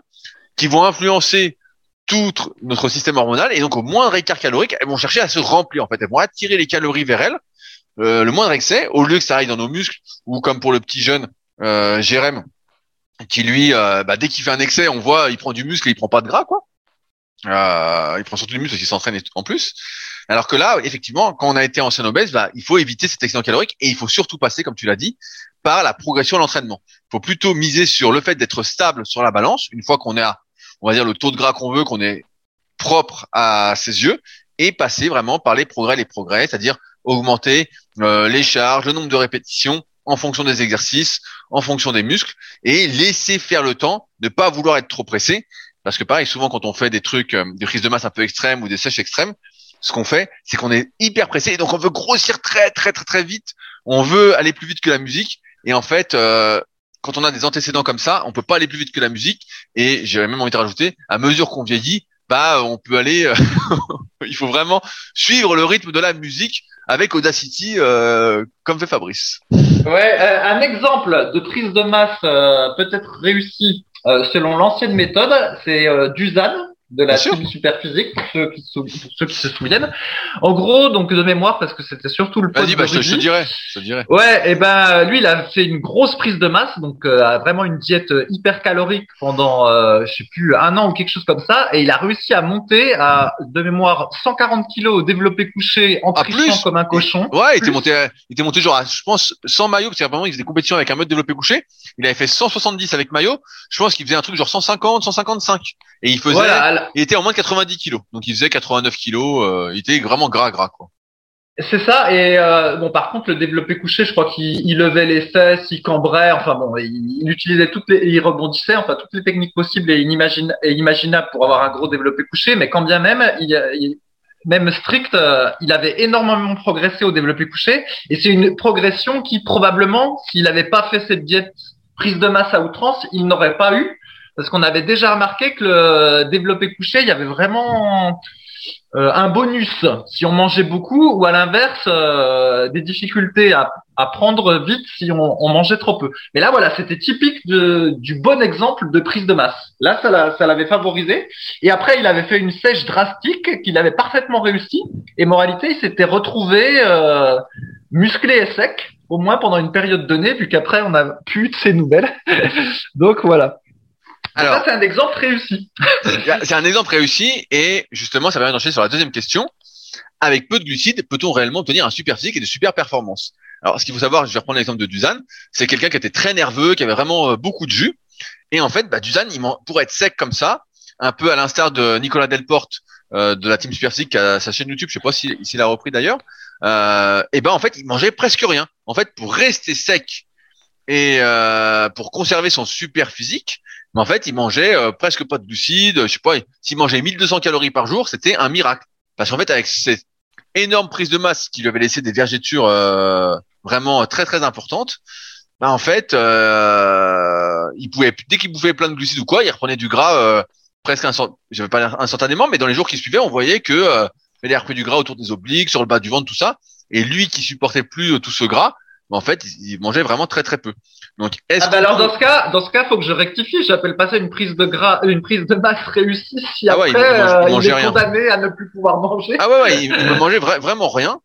qui vont influencer tout notre système hormonal et donc au moindre écart calorique, elles vont chercher à se remplir en fait. Elles vont attirer les calories vers elles, euh, le moindre excès, au lieu que ça aille dans nos muscles ou comme pour le petit jeune euh, Jérém qui lui, euh, bah, dès qu'il fait un excès, on voit, il prend du muscle et il prend pas de gras quoi. Euh, il prend surtout du muscle parce qu'il s'entraîne en plus. Alors que là, effectivement, quand on a été ancien obèse, bah, il faut éviter cet excédent calorique et il faut surtout passer, comme tu l'as dit, par la progression de l'entraînement. Il faut plutôt miser sur le fait d'être stable sur la balance une fois qu'on est à on va dire, le taux de gras qu'on veut, qu'on est propre à ses yeux, et passer vraiment par les progrès, les progrès, c'est-à-dire augmenter euh, les charges, le nombre de répétitions en fonction des exercices, en fonction des muscles, et laisser faire le temps, ne pas vouloir être trop pressé, parce que pareil, souvent quand on fait des trucs, euh, des de masse un peu extrêmes ou des sèches extrêmes, ce qu'on fait, c'est qu'on est hyper pressé, et donc on veut grossir très très très très vite, on veut aller plus vite que la musique, et en fait, euh, quand on a des antécédents comme ça, on peut pas aller plus vite que la musique. Et j'avais même envie de rajouter, à mesure qu'on vieillit, bah on peut aller. Euh, [LAUGHS] il faut vraiment suivre le rythme de la musique avec Audacity, euh, comme fait Fabrice. Ouais, euh, un exemple de prise de masse peut-être réussi selon l'ancienne méthode, c'est Dusan de la team super physique pour ceux qui pour ceux qui se souviennent. En gros, donc de mémoire parce que c'était surtout le Vas-y, bah, je, je, te dirais, je te dirais. Ouais, et ben lui il a fait une grosse prise de masse, donc euh, vraiment une diète hyper calorique pendant euh, je sais plus un an ou quelque chose comme ça, et il a réussi à monter à de mémoire 140 kilos au développé couché en ah, trichant comme un cochon. Ouais, il était monté, il était monté genre, à, je pense sans maillot parce qu'apparemment il faisait des compétitions avec un mode développé couché. Il avait fait 170 avec maillot. Je pense qu'il faisait un truc genre 150, 155, et il faisait. Il était en moins de 90 kilos, donc il faisait 89 kilos. Euh, il était vraiment gras, gras quoi. C'est ça. Et euh, bon, par contre, le développé couché, je crois qu'il levait les fesses, il cambrait. Enfin bon, il, utilisait toutes les, il rebondissait, enfin toutes les techniques possibles et, imaginables pour avoir un gros développé couché. Mais quand bien même, il, même strict, euh, il avait énormément progressé au développé couché. Et c'est une progression qui probablement, s'il n'avait pas fait cette diète prise de masse à outrance, il n'aurait pas eu parce qu'on avait déjà remarqué que le développé couché, il y avait vraiment euh, un bonus si on mangeait beaucoup ou à l'inverse euh, des difficultés à, à, prendre vite si on, on, mangeait trop peu. Mais là voilà, c'était typique de, du bon exemple de prise de masse. Là, ça l'avait favorisé. Et après, il avait fait une sèche drastique qu'il avait parfaitement réussi. Et moralité, il s'était retrouvé euh, musclé et sec, au moins pendant une période donnée, puis qu'après on a plus de ces nouvelles. [LAUGHS] Donc voilà. Alors, c'est un exemple réussi. [LAUGHS] c'est un exemple réussi et justement, ça permet d'enchaîner sur la deuxième question. Avec peu de glucides, peut-on réellement obtenir un super physique et de super performances? Alors, ce qu'il faut savoir, je vais reprendre l'exemple de Dusan, c'est quelqu'un qui était très nerveux, qui avait vraiment euh, beaucoup de jus. Et en fait, bah, Dusan, il pour être sec comme ça, un peu à l'instar de Nicolas Delporte euh, de la team Super Physique qui a sa chaîne YouTube, je sais pas s'il si, a repris d'ailleurs, euh, et ben en fait, il mangeait presque rien. En fait, pour rester sec et euh, pour conserver son super physique, mais en fait, il mangeait euh, presque pas de glucides. Je sais pas, s'il mangeait 1200 calories par jour, c'était un miracle. Parce qu'en fait, avec cette énorme prise de masse qui lui avait laissé des vergetures euh, vraiment très très importantes, bah en fait, euh, il pouvait dès qu'il bouffait plein de glucides ou quoi, il reprenait du gras presque j'avais pas instantanément, mais dans les jours qui suivaient, on voyait que il avait repris du gras autour des obliques, sur le bas du ventre, tout ça. Et lui qui supportait plus tout ce gras, en fait, il mangeait vraiment très très peu. Donc, ah bah alors dans ce cas, dans ce cas, faut que je rectifie. J'appelle pas ça une prise de gras, une prise de masse réussie si ah ouais, après il, il, euh, est condamné à ne plus pouvoir manger. Ah ouais, ouais il, ne [LAUGHS] mangeait vraiment rien.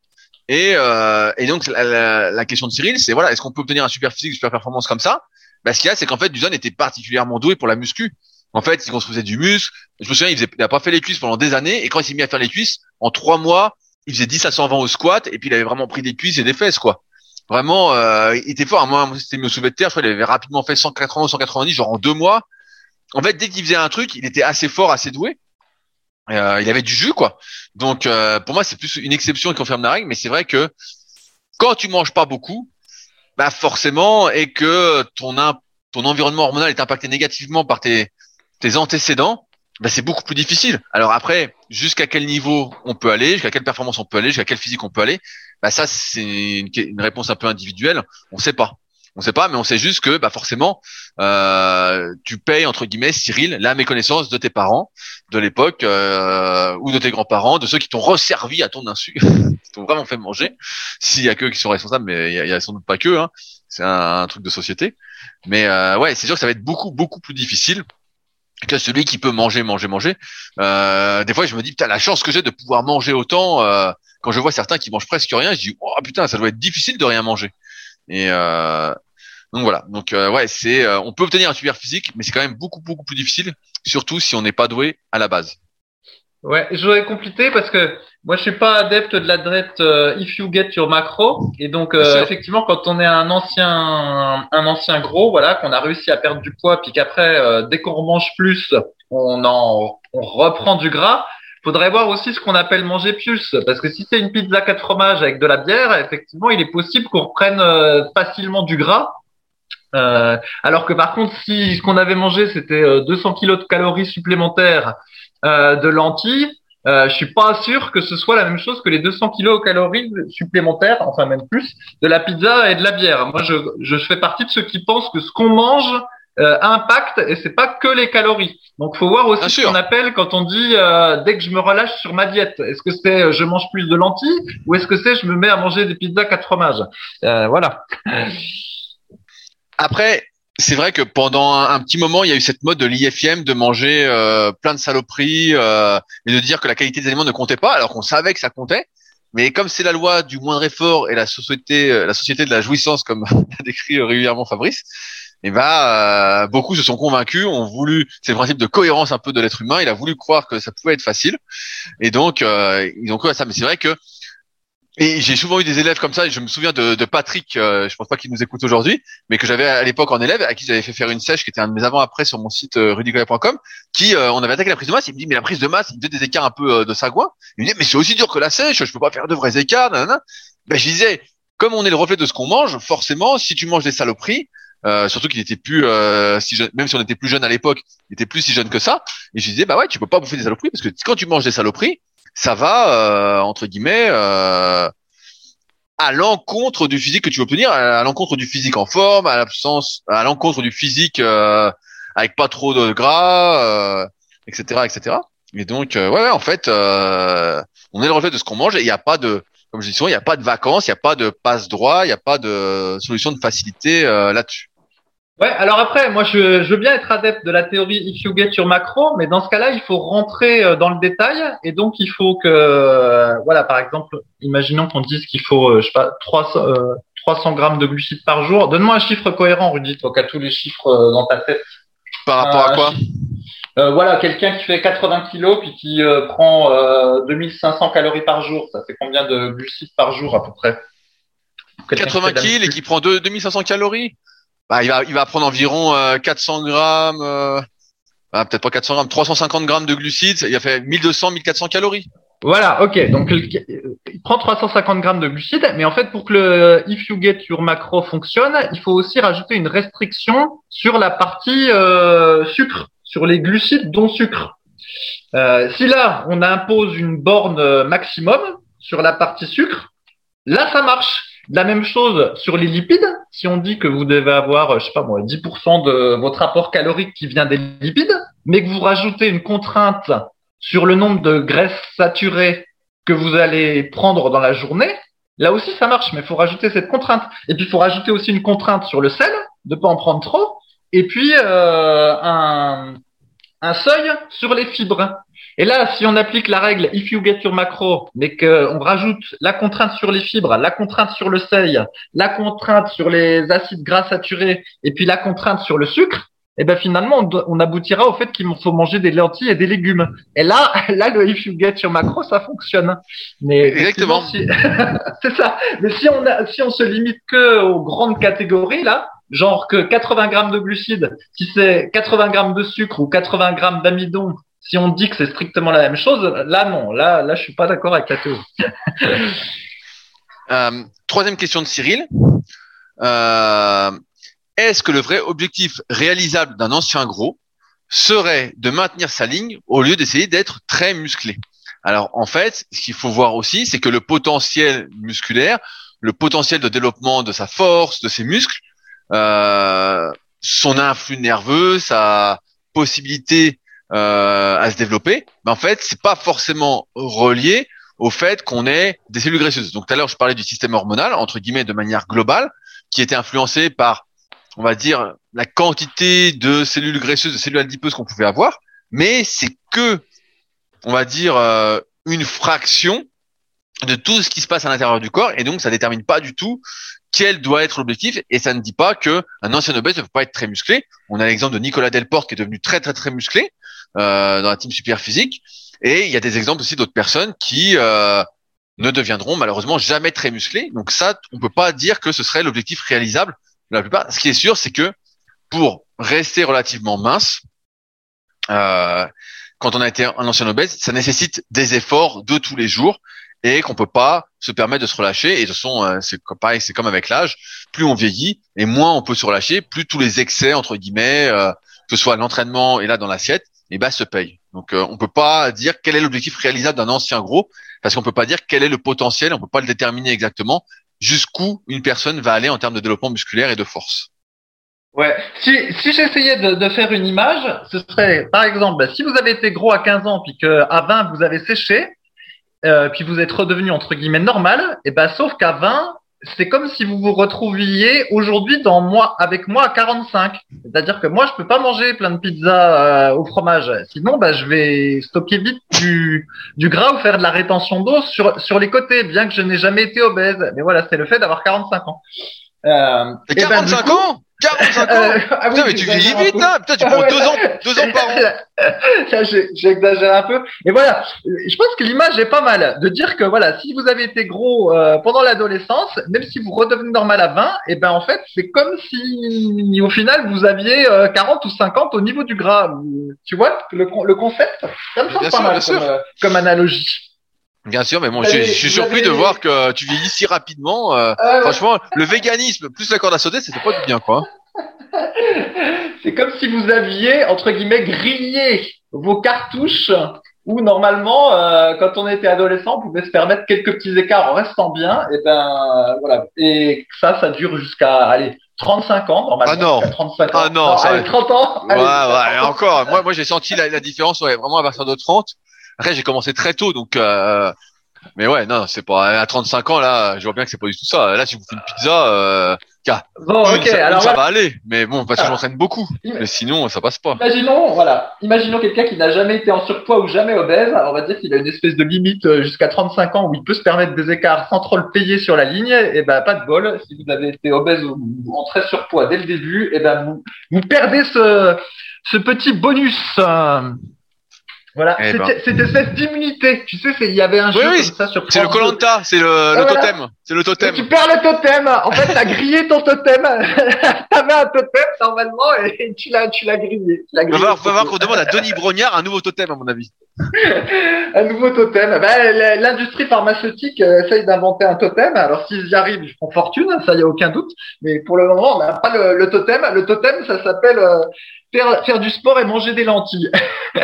Et, euh, et donc la, la, question de Cyril, c'est voilà, est-ce qu'on peut obtenir un super physique, une super performance comme ça? Bah, Ce qu'il y a, c'est qu'en fait, Duzon était particulièrement doué pour la muscu. En fait, il construisait du muscle. Je me souviens, il, faisait, il a pas fait les cuisses pendant des années. Et quand il s'est mis à faire les cuisses, en trois mois, il faisait 10 à 120 au squat. Et puis il avait vraiment pris des cuisses et des fesses, quoi. Vraiment, euh, il était fort. Moi, c'était au soulevé de terre. Je crois il avait rapidement fait 180 190, genre en deux mois. En fait, dès qu'il faisait un truc, il était assez fort, assez doué. Euh, il avait du jus, quoi. Donc, euh, pour moi, c'est plus une exception qui confirme la règle. Mais c'est vrai que quand tu manges pas beaucoup, bah forcément, et que ton ton environnement hormonal est impacté négativement par tes tes antécédents, bah, c'est beaucoup plus difficile. Alors après, jusqu'à quel niveau on peut aller, jusqu'à quelle performance on peut aller, jusqu'à quelle physique on peut aller, bah ça c'est une, réponse un peu individuelle. On sait pas. On sait pas, mais on sait juste que bah forcément, euh, tu payes entre guillemets, Cyril, la méconnaissance de tes parents de l'époque euh, ou de tes grands-parents, de ceux qui t'ont resservi à ton insu, [LAUGHS] qui t'ont vraiment fait manger. S'il y a que qui sont responsables, mais il y a, sans doute pas que. Hein. C'est un, truc de société. Mais euh, ouais, c'est sûr que ça va être beaucoup beaucoup plus difficile que celui qui peut manger, manger, manger. Euh, des fois, je me dis putain la chance que j'ai de pouvoir manger autant. Euh, quand je vois certains qui mangent presque rien, je dis oh putain ça doit être difficile de rien manger. Et euh, donc voilà. Donc euh, ouais, c'est euh, on peut obtenir un super physique, mais c'est quand même beaucoup beaucoup plus difficile, surtout si on n'est pas doué à la base. Ouais, je voudrais compléter parce que moi je suis pas adepte de l'adresse euh, if you get your macro et donc euh, effectivement quand on est un ancien un ancien gros voilà qu'on a réussi à perdre du poids puis qu'après euh, dès qu'on mange plus on en on reprend du gras faudrait voir aussi ce qu'on appelle manger plus parce que si c'est une pizza quatre fromages avec de la bière effectivement il est possible qu'on reprenne facilement du gras alors que par contre si ce qu'on avait mangé c'était 200 kilos de calories supplémentaires euh, de lentilles, euh, je suis pas sûr que ce soit la même chose que les 200 kilocalories supplémentaires, enfin même plus, de la pizza et de la bière. Moi, je, je fais partie de ceux qui pensent que ce qu'on mange euh, impacte et c'est pas que les calories. Donc, faut voir aussi ce qu'on appelle quand on dit euh, dès que je me relâche sur ma diète. Est-ce que c'est euh, je mange plus de lentilles ou est-ce que c'est je me mets à manger des pizzas quatre fromages? Voilà. Après, c'est vrai que pendant un, petit moment, il y a eu cette mode de l'IFM de manger euh, plein de saloperies euh, et de dire que la qualité des aliments ne comptait pas, alors qu'on savait que ça comptait. Mais comme c'est la loi du moindre effort et la société, euh, la société de la jouissance, comme [LAUGHS] l'a décrit régulièrement Fabrice, et eh ben beaucoup se sont convaincus, ont voulu, c'est le principe de cohérence un peu de l'être humain, il a voulu croire que ça pouvait être facile, et donc ils ont cru à ça. Mais c'est vrai que et j'ai souvent eu des élèves comme ça. Et je me souviens de, de Patrick, euh, je pense pas qu'il nous écoute aujourd'hui, mais que j'avais à l'époque en élève, à qui j'avais fait faire une sèche, qui était un de mes avant-après sur mon site euh, qui euh, on avait attaqué la prise de masse. Il me dit mais la prise de masse, il me faisait des écarts un peu euh, de sagouin. Il me dit mais c'est aussi dur que la sèche, je peux pas faire de vrais écarts. Ben je disais comme on est le reflet de ce qu'on mange, forcément, si tu manges des saloperies, euh, surtout qu'il était plus si jeune, même si on était plus jeune à l'époque, il était plus si jeune que ça. Et je disais bah ouais, tu peux pas bouffer des saloperies parce que quand tu manges des saloperies, ça va euh, entre guillemets euh, à l'encontre du physique que tu veux obtenir, à l'encontre du physique en forme, à l'absence, à l'encontre du physique euh, avec pas trop de gras, etc., etc. Et donc, ouais, ouais, en fait, on est le reflet de ce qu'on mange et il n'y a pas de, comme je dis il n'y a pas de vacances, il n'y a pas de passe droit, il n'y a pas de solution de facilité là-dessus. Ouais, alors après, moi, je, je, veux bien être adepte de la théorie if you get your macro, mais dans ce cas-là, il faut rentrer euh, dans le détail, et donc il faut que, euh, voilà, par exemple, imaginons qu'on dise qu'il faut, euh, je sais pas, 300, 300 grammes de glucides par jour. Donne-moi un chiffre cohérent, Rudy, toi, qui as tous les chiffres dans ta tête. Par rapport à quoi euh, voilà, quelqu'un qui fait 80 kilos puis qui prend euh, 2500 calories par jour, ça fait combien de glucides par jour à peu près? 80 kilos et qui prend 2500 calories? Bah, il va, il va prendre environ 400 euh, grammes, euh, bah, peut-être pas 400 grammes, 350 grammes de glucides. Il a fait 1200, 1400 calories. Voilà, ok. Donc il prend 350 grammes de glucides, mais en fait pour que le if you get your macro fonctionne, il faut aussi rajouter une restriction sur la partie euh, sucre, sur les glucides dont sucre. Euh, si là on impose une borne maximum sur la partie sucre, là ça marche. La même chose sur les lipides. Si on dit que vous devez avoir, je sais pas moi, 10% de votre apport calorique qui vient des lipides, mais que vous rajoutez une contrainte sur le nombre de graisses saturées que vous allez prendre dans la journée, là aussi ça marche, mais il faut rajouter cette contrainte. Et puis il faut rajouter aussi une contrainte sur le sel, de pas en prendre trop, et puis euh, un seuil sur les fibres. Et là, si on applique la règle if you get your macro, mais qu'on rajoute la contrainte sur les fibres, la contrainte sur le seuil, la contrainte sur les acides gras saturés, et puis la contrainte sur le sucre, et eh ben finalement, on, aboutira au fait qu'il faut manger des lentilles et des légumes. Et là, [LAUGHS] là, le if you get your macro, ça fonctionne. Mais exactement. [LAUGHS] c'est ça. Mais si on a, si on se limite que aux grandes catégories là, genre que 80 grammes de glucides, si c'est 80 grammes de sucre ou 80 grammes d'amidon si on dit que c'est strictement la même chose, là non, là, là je suis pas d'accord avec la théorie. [LAUGHS] euh, troisième question de Cyril. Euh, Est-ce que le vrai objectif réalisable d'un ancien gros serait de maintenir sa ligne au lieu d'essayer d'être très musclé? Alors en fait, ce qu'il faut voir aussi, c'est que le potentiel musculaire, le potentiel de développement de sa force, de ses muscles, euh, son influx nerveux, sa possibilité euh, à se développer, mais en fait, c'est pas forcément relié au fait qu'on ait des cellules graisseuses. Donc tout à l'heure, je parlais du système hormonal, entre guillemets, de manière globale, qui était influencé par, on va dire, la quantité de cellules graisseuses, de cellules adipeuses qu'on pouvait avoir, mais c'est que, on va dire, euh, une fraction de tout ce qui se passe à l'intérieur du corps, et donc ça détermine pas du tout quel doit être l'objectif, et ça ne dit pas que un ancien obèse ne peut pas être très musclé. On a l'exemple de Nicolas Delporte qui est devenu très très très musclé, dans la team super physique. Et il y a des exemples aussi d'autres personnes qui euh, ne deviendront malheureusement jamais très musclés. Donc ça, on peut pas dire que ce serait l'objectif réalisable la plupart. Ce qui est sûr, c'est que pour rester relativement mince, euh, quand on a été un ancien obèse, ça nécessite des efforts de tous les jours et qu'on peut pas se permettre de se relâcher. Et de toute façon, euh, c'est pareil, c'est comme avec l'âge. Plus on vieillit et moins on peut se relâcher, plus tous les excès entre guillemets, euh, que ce soit l'entraînement et là dans l'assiette, et bah se paye. Donc euh, on peut pas dire quel est l'objectif réalisable d'un ancien gros parce qu'on peut pas dire quel est le potentiel, on peut pas le déterminer exactement jusqu'où une personne va aller en termes de développement musculaire et de force. Ouais, si, si j'essayais de, de, faire une image, ce serait par exemple bah, si vous avez été gros à 15 ans puis que à 20 vous avez séché, euh, puis vous êtes redevenu entre guillemets normal, et ben sauf qu'à 20 c'est comme si vous vous retrouviez aujourd'hui dans moi avec moi à 45. C'est-à-dire que moi je peux pas manger plein de pizzas euh, au fromage. Sinon bah je vais stocker vite du du gras ou faire de la rétention d'eau sur sur les côtés bien que je n'ai jamais été obèse. Mais voilà, c'est le fait d'avoir 45 ans. Euh, 45 ben, ans? 45 ans euh, ah Putain, mais tu vieillis vite, là Putain, tu prends deux ans, deux ans par an [LAUGHS] J'exagère un peu. Et voilà, je pense que l'image est pas mal. De dire que, voilà, si vous avez été gros euh, pendant l'adolescence, même si vous redevenez normal à 20, et eh ben en fait, c'est comme si, au final, vous aviez 40 euh, ou 50 au niveau du gras. Tu vois le, le concept? Ça me semble pas mal comme, comme analogie. Bien sûr, mais bon, je, suis surpris de voir que tu vieillis si rapidement. Euh, euh, franchement, le véganisme plus la corde à sauter, c'était pas du bien, quoi. [LAUGHS] C'est comme si vous aviez, entre guillemets, grillé vos cartouches où normalement, euh, quand on était adolescent, on pouvait se permettre quelques petits écarts en restant bien. Et ben voilà. Et ça, ça dure jusqu'à allez 35 ans, normalement. Ah non. 35 ans. Ah non, ça- allez, 30 ans. Ouais, allez, ouais, et encore. Moi, moi, j'ai senti la, la différence, ouais, vraiment à partir de 30. Après, j'ai commencé très tôt, donc. Euh, mais ouais, non, c'est pas à 35 ans là. Je vois bien que c'est pas du tout ça. Là, si vous faites une pizza, euh, Bon, une, ça, alors ça voilà. va aller. Mais bon, parce que Ah. j'entraîne beaucoup. Im- Mais sinon, ça passe pas. Imaginons, voilà, imaginons quelqu'un qui n'a jamais été en surpoids ou jamais obèse. On va dire qu'il a une espèce de limite euh, jusqu'à 35 ans où il peut se permettre des écarts sans trop le payer sur la ligne. Et ben, pas de bol. Si vous avez été obèse ou, ou en très surpoids dès le début, et ben, vous, vous perdez ce, ce petit bonus. euh, Voilà, Eh ben. C'était- cette d'immunité. Tu sais, c'est- il y avait un Oui, jeu oui, comme ça sur C'est le deux. Colanta, c'est le, le voilà. totem. C'est le Et totem. tu perds le totem. En fait, t'as grillé ton totem. [LAUGHS] T'avais un totem normalement et tu l'as, tu l'as grillé. Tu grillé. falloir, va falloir qu'on demande à Denis Brognard un nouveau totem, à mon avis. [LAUGHS] un nouveau totem. Ben, l- l'industrie pharmaceutique euh, essaye d'inventer un totem. Alors s'ils y arrivent, ils feront fortune, ça y a aucun doute. Mais pour le moment, on n'a pas le, le totem. Le totem, ça s'appelle euh, faire, du sport et manger des lentilles. [LAUGHS]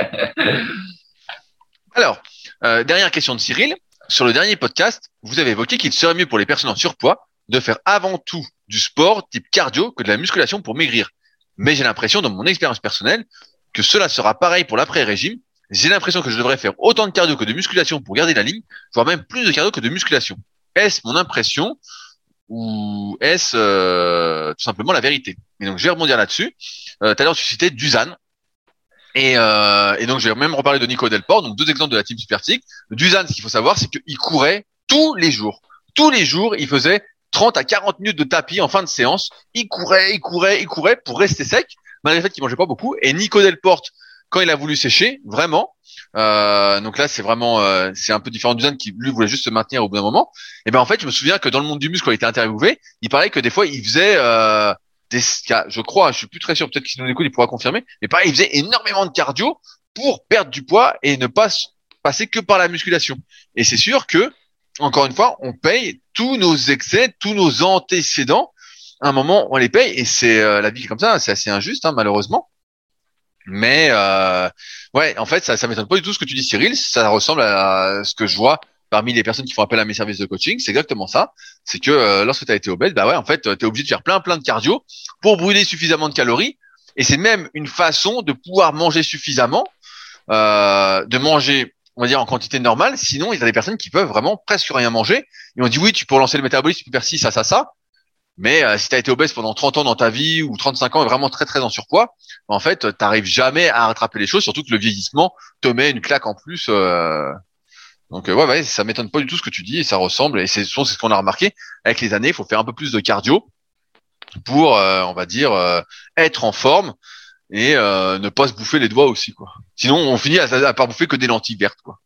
Alors, euh, dernière question de Cyril. Sur le dernier podcast, vous avez évoqué qu'il serait mieux pour les personnes en surpoids de faire avant tout du sport type cardio que de la musculation pour maigrir. Mais j'ai l'impression, dans mon expérience personnelle, que cela sera pareil pour l'après-régime. J'ai l'impression que je devrais faire autant de cardio que de musculation pour garder la ligne, voire même plus de cardio que de musculation. Est-ce mon impression ou est-ce euh, tout simplement la vérité Et donc je vais rebondir là-dessus. Euh, Tout à l'heure tu citais Dusan. Et, euh, et donc je vais même reparler de Nico Delport, donc deux exemples de la team Supertic. Dusan, ce qu'il faut savoir, c'est qu'il courait tous les jours. Tous les jours, il faisait 30 à 40 minutes de tapis en fin de séance. Il courait, il courait, il courait pour rester sec, malgré le fait qu'il mangeait pas beaucoup. Et Nico Delport, quand il a voulu sécher, vraiment, euh, donc là c'est vraiment, euh, c'est un peu différent de Dusan qui lui voulait juste se maintenir au bout d'un moment. Et ben en fait, je me souviens que dans le monde du muscle, quand il était interviewé, il parlait que des fois il faisait euh, des, je crois, je suis plus très sûr, peut-être qu'il nous écoute, il pourra confirmer. Mais pareil, il faisait énormément de cardio pour perdre du poids et ne pas passer que par la musculation. Et c'est sûr que, encore une fois, on paye tous nos excès, tous nos antécédents. À un moment, on les paye et c'est euh, la vie comme ça. C'est assez injuste, hein, malheureusement. Mais euh, ouais, en fait, ça, ça m'étonne pas du tout ce que tu dis, Cyril. Ça ressemble à ce que je vois parmi les personnes qui font appel à mes services de coaching. C'est exactement ça. C'est que euh, lorsque tu as été obèse, bah ouais, en fait, tu es obligé de faire plein plein de cardio pour brûler suffisamment de calories. Et c'est même une façon de pouvoir manger suffisamment, euh, de manger, on va dire, en quantité normale. Sinon, il y a des personnes qui peuvent vraiment presque rien manger. Et on dit oui, tu peux lancer le métabolisme, tu peux faire ci, ça, ça, ça. Mais euh, si tu as été obèse pendant 30 ans dans ta vie ou 35 ans et vraiment très très en surpoids, en fait, t'arrives jamais à rattraper les choses, surtout que le vieillissement te met une claque en plus. euh. Donc euh, ouais, ouais, ça m'étonne pas du tout ce que tu dis et ça ressemble. Et c'est ce qu'on a remarqué avec les années. Il faut faire un peu plus de cardio pour, euh, on va dire, euh, être en forme et euh, ne pas se bouffer les doigts aussi, quoi. Sinon, on finit à, à pas bouffer que des lentilles vertes, quoi.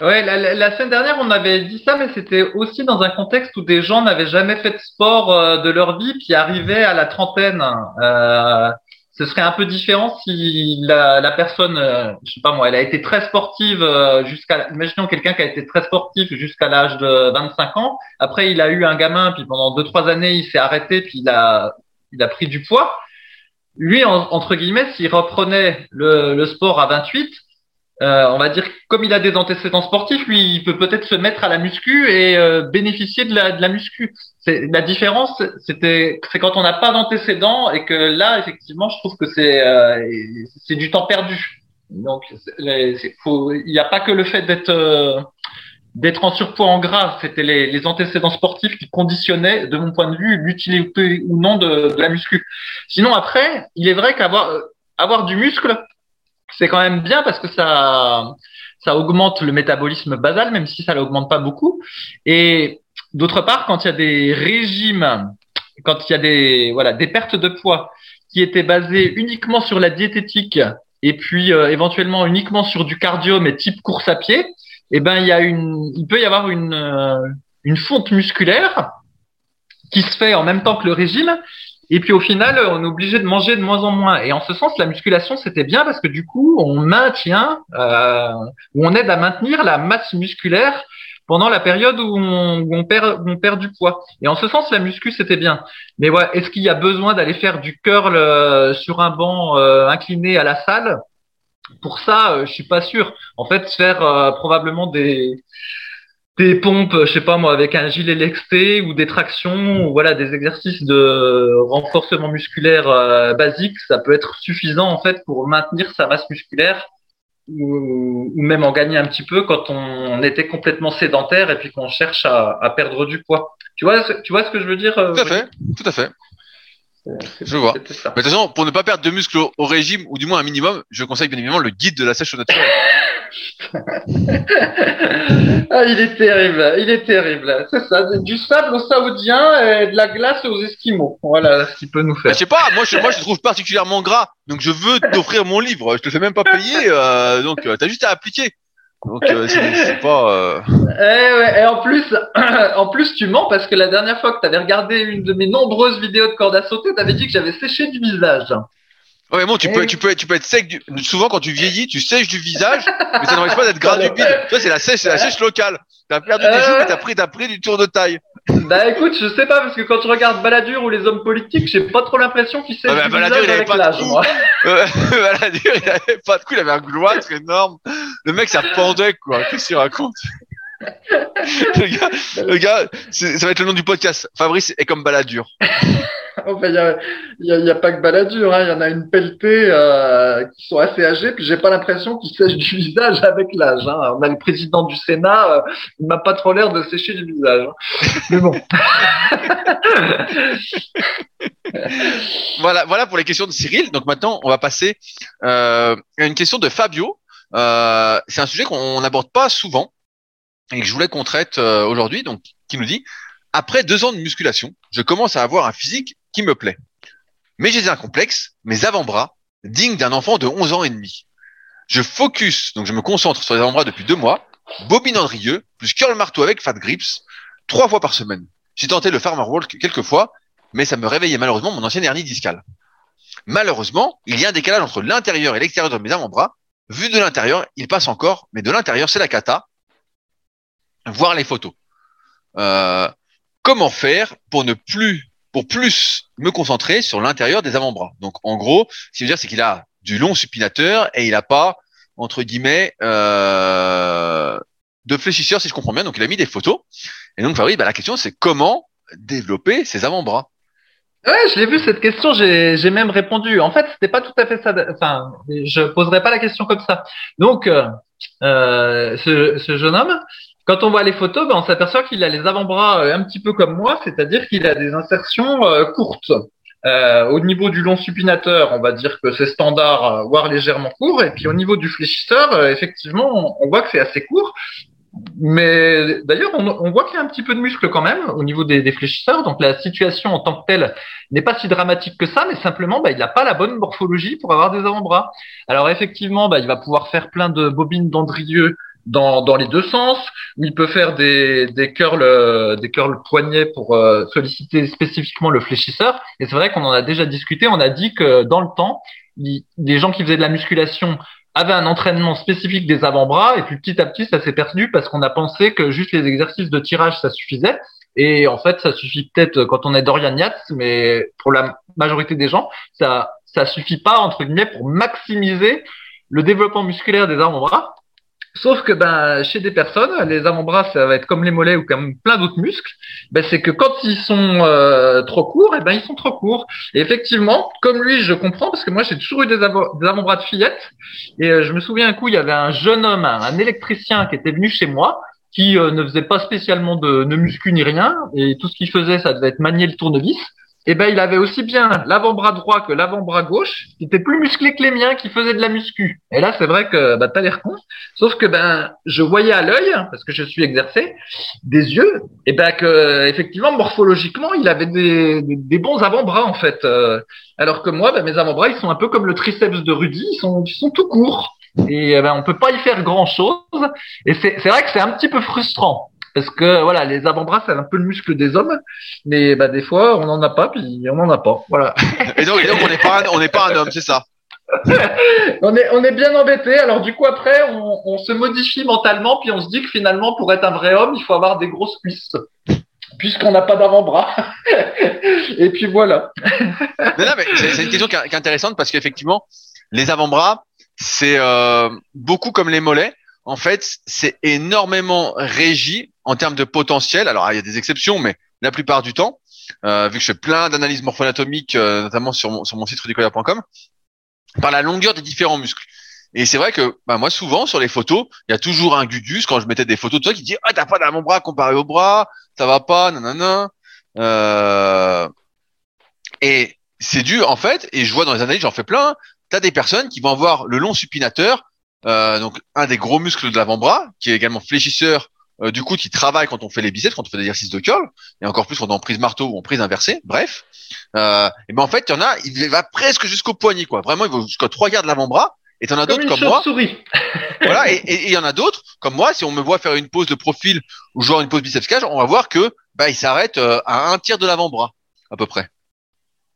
Ouais, la, la- semaine dernière, on avait dit ça, mais c'était aussi dans un contexte où des gens n'avaient jamais fait de sport euh, de leur vie, puis arrivaient à la trentaine. Euh, ce serait un peu différent si la, la personne, euh, je sais pas moi, elle a été très sportive euh, jusqu'à, imaginons quelqu'un qui a été très sportif jusqu'à l'âge de 25 ans. Après, il a eu un gamin, puis pendant deux trois années, il s'est arrêté, puis il a, il a pris du poids. Lui, en- entre guillemets, s'il reprenait le, le sport à 28, euh, on va dire comme il a des antécédents sportifs, lui, il peut peut-être se mettre à la muscu et euh, bénéficier de la, de la muscu. C'est la différence, c'était c'est quand on n'a pas d'antécédents et que là, effectivement, je trouve que c'est euh, c'est du temps perdu. Donc, il n'y a pas que le fait d'être euh, d'être en surpoids en gras, c'était les, les antécédents sportifs qui conditionnaient, de mon point de vue, l'utilité ou non de, de la muscu. Sinon, après, il est vrai qu'avoir euh, avoir du muscle, c'est quand même bien parce que ça, ça augmente le métabolisme basal, même si ça l'augmente pas beaucoup. Et d'autre part, quand il y a des régimes, quand il y a des, voilà, des pertes de poids qui étaient basées uniquement sur la diététique et puis euh, éventuellement uniquement sur du cardio, mais type course à pied, eh ben il y a une, il peut y avoir une, euh, une fonte musculaire qui se fait en même temps que le régime et puis au final, on est obligé de manger de moins en moins. Et en ce sens, la musculation, c'était bien parce que du coup, on maintient, euh, ou on aide à maintenir la masse musculaire pendant la période où on, où on perd, où on perd du poids. Et en ce sens, la muscu, c'était bien. Mais ouais, est-ce qu'il y a besoin d'aller faire du curl euh, sur un banc euh, incliné à la salle? Pour ça, euh, je suis pas sûr. En fait, faire euh, probablement des des pompes, je sais pas moi, avec un gilet lexté ou des tractions, ou voilà, des exercices de renforcement musculaire euh, basique, ça peut être suffisant en fait pour maintenir sa masse musculaire ou, ou, même en gagner un petit peu quand on était complètement sédentaire et puis qu'on cherche à, à, perdre du poids. Tu vois, tu vois ce que je veux dire euh, Tout à fait, tout à fait. Je vois. Mais de toute façon, pour ne pas perdre de muscles au, au, régime, ou du moins un minimum, je conseille bien évidemment le guide de la sèche au naturel. [LAUGHS] ah, il est terrible, il est terrible. C'est ça, du sable aux Saoudiens et de la glace aux Esquimaux. Voilà ce qu'il peut nous faire. je sais pas, moi je, moi je trouve particulièrement gras, donc je veux t'offrir mon livre. Je te fais même pas payer, euh, donc euh, t'as juste à appliquer. Donc euh, c'est pas. Euh... Eh ouais, et en plus, [CLEARS THROAT] en plus tu mens parce que la dernière fois que t'avais regardé une de mes nombreuses vidéos de corde à sauter, t'avais dit que j'avais séché du visage. Ouais, bon, tu peux, tu peux, tu peux être sec. Du... Souvent, quand tu vieillis, tu sèches du visage, mais ça n'empêche pas d'être gras du bide. [LAUGHS] Tu vois, c'est la sèche, c'est la sèche locale. T'as perdu des joues, mais t'as pris, t'as pris du tour de taille. [LAUGHS] Bah écoute, je sais pas parce que quand je regarde Balladur ou les hommes politiques, j'ai pas trop l'impression qu'il sèche ah, bah, du Balladur, visage il avait avec l'âge. [LAUGHS] Balladur, il avait pas de cou, il avait un gloître énorme. Le mec, ça pendait quoi. Qu'est-ce qu'il raconte le gars, le gars ça va être le nom du podcast. Fabrice est comme Balladur. [LAUGHS] enfin, il y a, y, a, y a, pas que Balladur, hein. il y en a une pelletée euh, qui sont assez âgés, puis j'ai pas l'impression qu'ils sèchent du visage avec l'âge. Hein. On a le président du Sénat, euh, il m'a pas trop l'air de sécher du visage. Hein. Mais bon. [LAUGHS] voilà, voilà pour les questions de Cyril. Donc maintenant, on va passer euh, à une question de Fabio. Euh, c'est un sujet qu'on n'aborde pas souvent et que je voulais qu'on traite euh, aujourd'hui. Donc, qui nous dit après deux ans de musculation, je commence à avoir un physique qui me plaît. Mais j'ai un complexe, mes avant-bras, dignes d'un enfant de 11 ans et demi. Je focus, donc je me concentre sur les avant-bras depuis deux mois, bobine Andrieux, plus curl marteau avec fat grips, trois fois par semaine. J'ai tenté le farmer walk quelques fois, mais ça me réveillait malheureusement mon ancienne hernie discale. Malheureusement, il y a un décalage entre l'intérieur et l'extérieur de mes avant-bras. Vu de l'intérieur, il passe encore, mais de l'intérieur, c'est la cata. Voir les photos. Euh, comment faire pour ne plus pour plus me concentrer sur l'intérieur des avant-bras? Donc en gros, ce qu'il veut dire, c'est qu'il a du long supinateur et il n'a pas entre guillemets euh, de fléchisseur, si je comprends bien. Donc il a mis des photos. Et donc Fabrice, bah, la question c'est comment développer ses avant-bras? Ouais, je l'ai vu cette question, j'ai même répondu. En fait, c'était pas tout à fait ça. Enfin, je poserai pas la question comme ça. Donc, euh, euh ce, ce, jeune homme, quand on voit les photos, ben, on s'aperçoit qu'il a les avant-bras euh, un petit peu comme moi, c'est-à-dire qu'il a des insertions euh, courtes. Euh, au niveau du long supinateur, on va dire que c'est standard, voire légèrement court. Et puis au niveau du fléchisseur, effectivement, on, voit que c'est assez court. Mais d'ailleurs, on, voit qu'il y a un petit peu de muscle quand même au niveau des, des, fléchisseurs. Donc la situation en tant que telle n'est pas si dramatique que ça, mais simplement, bah, il n'a pas la bonne morphologie pour avoir des avant-bras. Alors effectivement, bah, il va pouvoir faire plein de bobines d'Andrieux dans, dans les deux sens, il peut faire des, des curls euh, des curls poignets pour euh, solliciter spécifiquement le fléchisseur. Et c'est vrai qu'on en a déjà discuté. On a dit que dans le temps, les gens qui faisaient de la musculation avaient un entraînement spécifique des avant-bras et puis petit à petit ça s'est perdu parce qu'on a pensé que juste les exercices de tirage ça suffisait. Et en fait, ça suffit peut-être quand on est Dorian Yates, mais pour la majorité des gens, ça ça suffit pas entre guillemets pour maximiser le développement musculaire des avant-bras. Sauf que ben chez des personnes, les avant-bras ça va être comme les mollets ou comme plein d'autres muscles. Ben c'est que quand ils sont euh, trop courts, et eh ben ils sont trop courts. Et effectivement, comme lui, je comprends parce que moi j'ai toujours eu des, avant-bras de fillette. Et euh, je me souviens un coup, il y avait un jeune homme, un, électricien qui était venu chez moi, qui euh, ne faisait pas spécialement de, de muscu ni rien, et tout ce qu'il faisait, ça devait être manier le tournevis eh ben, il avait aussi bien l'avant-bras droit que l'avant-bras gauche, qui était plus musclé que les miens, qui faisaient de la muscu. Et là, c'est vrai que bah, t'as l'air con. Sauf que ben, je voyais à l'œil, parce que je suis exercé, des yeux, et ben que effectivement, morphologiquement, il avait des, des, bons avant-bras en fait. Euh, alors que moi, ben, mes avant-bras, ils sont un peu comme le triceps de Rudy, ils sont, ils sont tout courts. Et ben, on peut pas y faire grand chose. Et c'est vrai que c'est un petit peu frustrant parce que voilà, les avant-bras c'est un peu le muscle des hommes, mais bah des fois on n'en a pas, puis on n'en a pas, voilà. [LAUGHS] et donc, on n'est pas, on n'est pas un homme, c'est ça? [LAUGHS] on est on est bien embêté. Alors du coup après on, on, se modifie mentalement, puis on se dit que finalement pour être un vrai homme il faut avoir des grosses cuisses. Puisqu'on n'a pas d'avant-bras. [LAUGHS] et puis voilà. non, mais c'est une question qui est intéressante parce qu'effectivement, les avant-bras, c'est euh, beaucoup comme les mollets en fait, c'est énormément régi en termes de potentiel, alors il y a des exceptions, mais la plupart du temps, euh, vu que je fais plein d'analyses morpho-anatomiques, euh, notamment sur mon, sur mon site rudicoya.com, par la longueur des différents muscles. Et c'est vrai que bah, moi souvent sur les photos, il y a toujours un gudus quand je mettais des photos de toi qui dit ah t'as pas d'avant-bras comparé au bras, ça va pas, nanana. Euh... Et c'est dû en fait, et je vois dans les analyses, j'en fais plein. T'as des personnes qui vont avoir le long supinateur, euh, donc un des gros muscles de l'avant-bras, qui est également fléchisseur euh, du coup qui travaille quand on fait les biceps, quand on fait des exercices de curl, et encore plus quand on est en prise marteau ou en prise inversée. Bref, euh, et ben en fait il y en a, il va presque jusqu'au poignet quoi. Vraiment, il va jusqu'à trois quarts de l'avant-bras. Et t'en as d'autres comme moi. [LAUGHS] voilà, et il y en a d'autres comme moi. Si on me voit faire une pose de profil ou genre une pose biceps cage, on va voir que bah il s'arrête euh, à un tiers de l'avant-bras à peu près.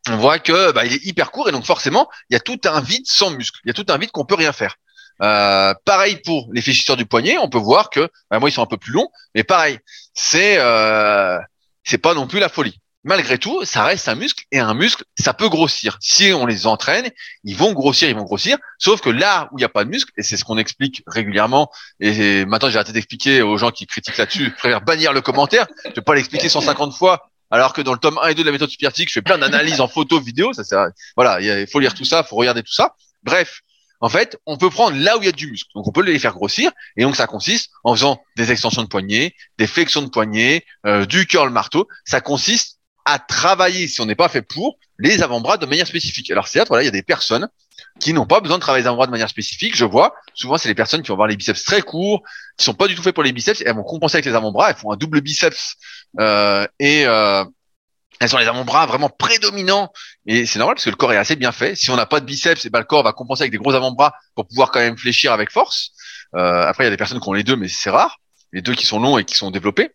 On voit que bah, il est hyper court et donc forcément il y a tout un vide sans muscle. Il y a tout un vide qu'on peut rien faire. Euh, pareil pour les fléchisseurs du poignet, on peut voir que bah, moi ils sont un peu plus longs, mais pareil, c'est euh, c'est pas non plus la folie. Malgré tout, ça reste un muscle et un muscle, ça peut grossir. Si on les entraîne, ils vont grossir, ils vont grossir. Sauf que là où il n'y a pas de muscle, et c'est ce qu'on explique régulièrement, et maintenant j'ai arrêté d'expliquer aux gens qui critiquent là-dessus, je préfère bannir le commentaire. Je vais pas l'expliquer 150 fois alors que dans le tome 1 et 2 de la méthode superphysique, je fais plein d'analyses en photo, vidéo, ça, ça voilà, il faut lire tout ça, faut regarder tout ça. Bref, en fait, on peut prendre là où il y a du muscle. Donc, on peut les faire grossir. Et donc, ça consiste en faisant des extensions de poignet, des flexions de poignet, euh, du curl marteau. Ça consiste à travailler, si on n'est pas fait pour, les avant-bras de manière spécifique. Alors, c'est voilà, il y a des personnes qui n'ont pas besoin de travailler les avant-bras de manière spécifique. Je vois, souvent, c'est les personnes qui vont avoir les biceps très courts, qui sont pas du tout faits pour les biceps. elles vont compenser avec les avant-bras. Elles font un double biceps euh, et euh, elles ont les avant-bras vraiment prédominants et c'est normal parce que le corps est assez bien fait. Si on n'a pas de biceps, et eh ben le corps va compenser avec des gros avant-bras pour pouvoir quand même fléchir avec force. Euh, après, il y a des personnes qui ont les deux, mais c'est rare. Les deux qui sont longs et qui sont développés.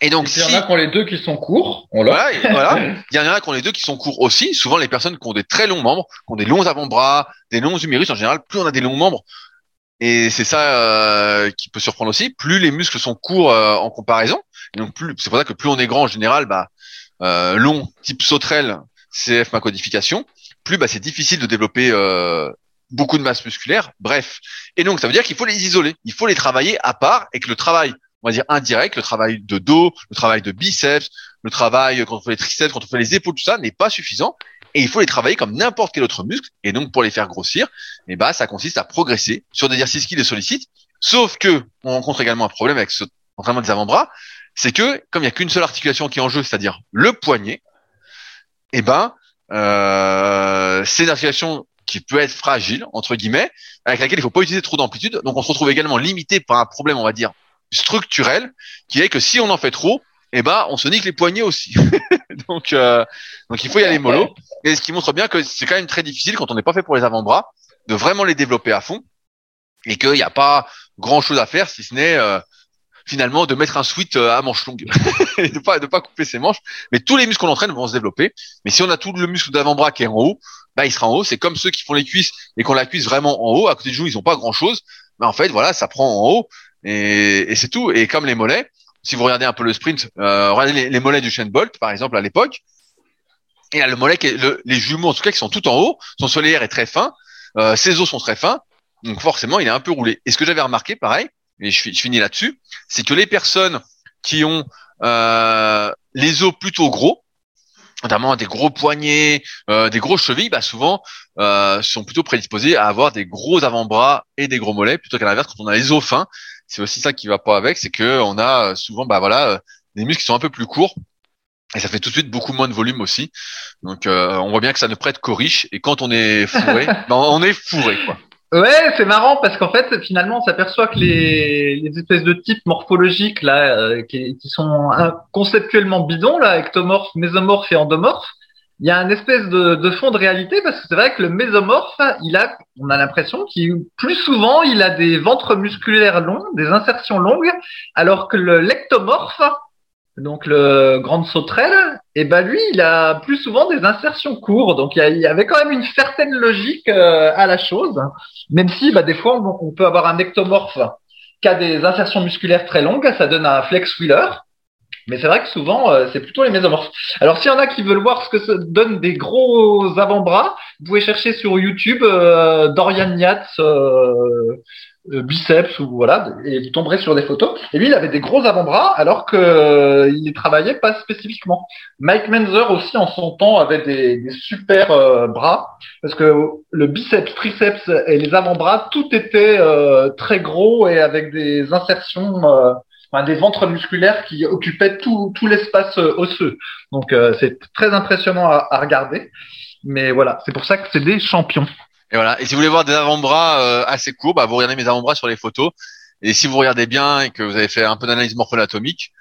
Et donc, il y en a qui ont les deux qui sont courts. On voilà, voilà. [LAUGHS] Il y en a qui ont les deux qui sont courts aussi. Souvent, les personnes qui ont des très longs membres, qui ont des longs avant-bras, des longs humérus, en général, plus on a des longs membres, et c'est ça euh, qui peut surprendre aussi, plus les muscles sont courts euh, en comparaison. Et donc, plus, c'est pour ça que plus on est grand en général, bah, euh, long, type sauterelle, CF ma codification, plus bah, c'est difficile de développer euh, beaucoup de masse musculaire. Bref, et donc ça veut dire qu'il faut les isoler, il faut les travailler à part, et que le travail, on va dire indirect, le travail de dos, le travail de biceps, le travail quand on fait les triceps, quand on fait les épaules, tout ça n'est pas suffisant. Et il faut les travailler comme n'importe quel autre muscle. Et donc pour les faire grossir, eh bah ça consiste à progresser sur des exercices qui les sollicitent. Sauf que on rencontre également un problème avec ce entraînement des avant-bras, c'est que comme il n'y a qu'une seule articulation qui est en jeu, c'est-à-dire le poignet, eh ben euh, c'est une articulation qui peut être fragile entre guillemets, avec laquelle il faut pas utiliser trop d'amplitude. Donc on se retrouve également limité par un problème, on va dire structurel, qui est que si on en fait trop, eh ben on se nique les poignets aussi. [LAUGHS] donc euh, donc il faut y aller mollo. Et ce qui montre bien que c'est quand même très difficile quand on n'est pas fait pour les avant-bras de vraiment les développer à fond et qu'il n'y a pas grand chose à faire si ce n'est euh, finalement de mettre un sweat euh, à manches longues [LAUGHS] et de pas de pas couper ses manches. Mais tous les muscles qu'on entraîne vont se développer. Mais si on a tout le muscle d'avant-bras qui est en haut, bah il sera en haut. C'est comme ceux qui font les cuisses et qu'on la cuisse vraiment en haut. À côté du genou, ils ont pas grand chose. Mais en fait, voilà, ça prend en haut et, et c'est tout. Et comme les mollets, si vous regardez un peu le sprint, euh, regardez les, mollets du Shane Bolt par exemple à l'époque. Et là, le mollet, les jumeaux en tout cas qui sont tout en haut, son solaire est très fin, euh, ses os sont très fins, donc forcément il est un peu roulé. Et ce que j'avais remarqué, pareil, et je, finis là-dessus, c'est que les personnes qui ont euh, les os plutôt gros, notamment des gros poignets, euh, des grosses chevilles, bah souvent euh, sont plutôt prédisposées à avoir des gros avant-bras et des gros mollets, plutôt qu'à l'inverse quand on a les os fins. C'est aussi ça qui va pas avec, c'est que on a souvent bah voilà des muscles qui sont un peu plus courts et ça fait tout de suite beaucoup moins de volume aussi. Donc on voit bien que ça ne prête qu'aux riches et quand on est fourré, [LAUGHS] ben, on est fourré quoi. Ouais, c'est marrant parce qu'en fait, finalement, on s'aperçoit que les, les espèces de types morphologiques là, euh, qui, qui, sont conceptuellement bidons là, ectomorphes, mésomorphes et endomorphes, il y a une espèce de, de fond de réalité parce que c'est vrai que le mésomorphe, il a, on a l'impression qu'il plus souvent, il a des ventres musculaires longs, des insertions longues, alors que le lectomorphe, donc le grande sauterelle, et eh ben lui, il a plus souvent des insertions courtes. Donc il y, avait quand même une certaine logique euh, à la chose, même si bah, des fois on, peut avoir un ectomorphe qui a des insertions musculaires très longues, ça donne un flex wheeler. Mais c'est vrai que souvent, euh, c'est plutôt les mésomorphes. Alors, s'il y en a qui veulent voir ce que ça donne des gros avant-bras, vous pouvez chercher sur YouTube euh, Dorian Yates, biceps ou voilà, et vous tomberez sur des photos. Et lui, il avait des gros avant-bras alors que euh, il travaillait pas spécifiquement. Mike Menzer aussi en son temps avait des, des super euh, bras parce que le biceps, triceps et les avant-bras, tout était très gros et avec des insertions. Enfin, des ventres musculaires qui occupaient tout, tout l'espace osseux. Donc c'est très impressionnant à, à regarder. Mais voilà, c'est pour ça que c'est des champions. Et voilà. Et si vous voulez voir des avant-bras euh, assez courts, bah, vous regardez mes avant-bras sur les photos. Et si vous regardez bien et que vous avez fait un peu d'analyse morpho-anatomique,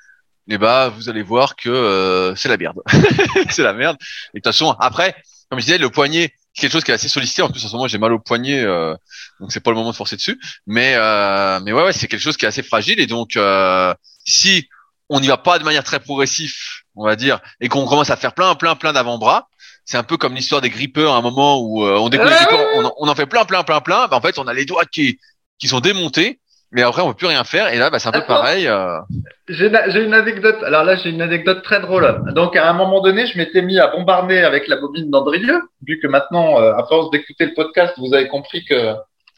eh bah, vous allez voir que euh, c'est la merde. [LAUGHS] c'est la merde. Et de toute façon, après, comme je disais, le poignet, c'est quelque chose qui est assez sollicité. En plus, en ce moment, j'ai mal au poignet, euh, donc c'est pas le moment de forcer dessus. Mais, euh, mais ouais, ouais, c'est quelque chose qui est assez fragile. Et donc, euh, si on n'y va pas de manière très progressive, on va dire, et qu'on commence à faire plein, plein, plein d'avant-bras, c'est un peu comme l'histoire des grippeurs à un moment où euh, on découvre les grippeurs, on, en fait plein, plein, plein, plein. Bah, en fait, on a les doigts qui, qui sont démontés, mais après, on peut plus rien faire. Et là, bah, c'est un peu pareil. Euh... J'ai une anecdote. Alors là, j'ai une anecdote très drôle. Donc, à un moment donné, je m'étais mis à bombarder avec la bobine d'Andrieux, vu que maintenant, euh, à force d'écouter le podcast, vous avez compris que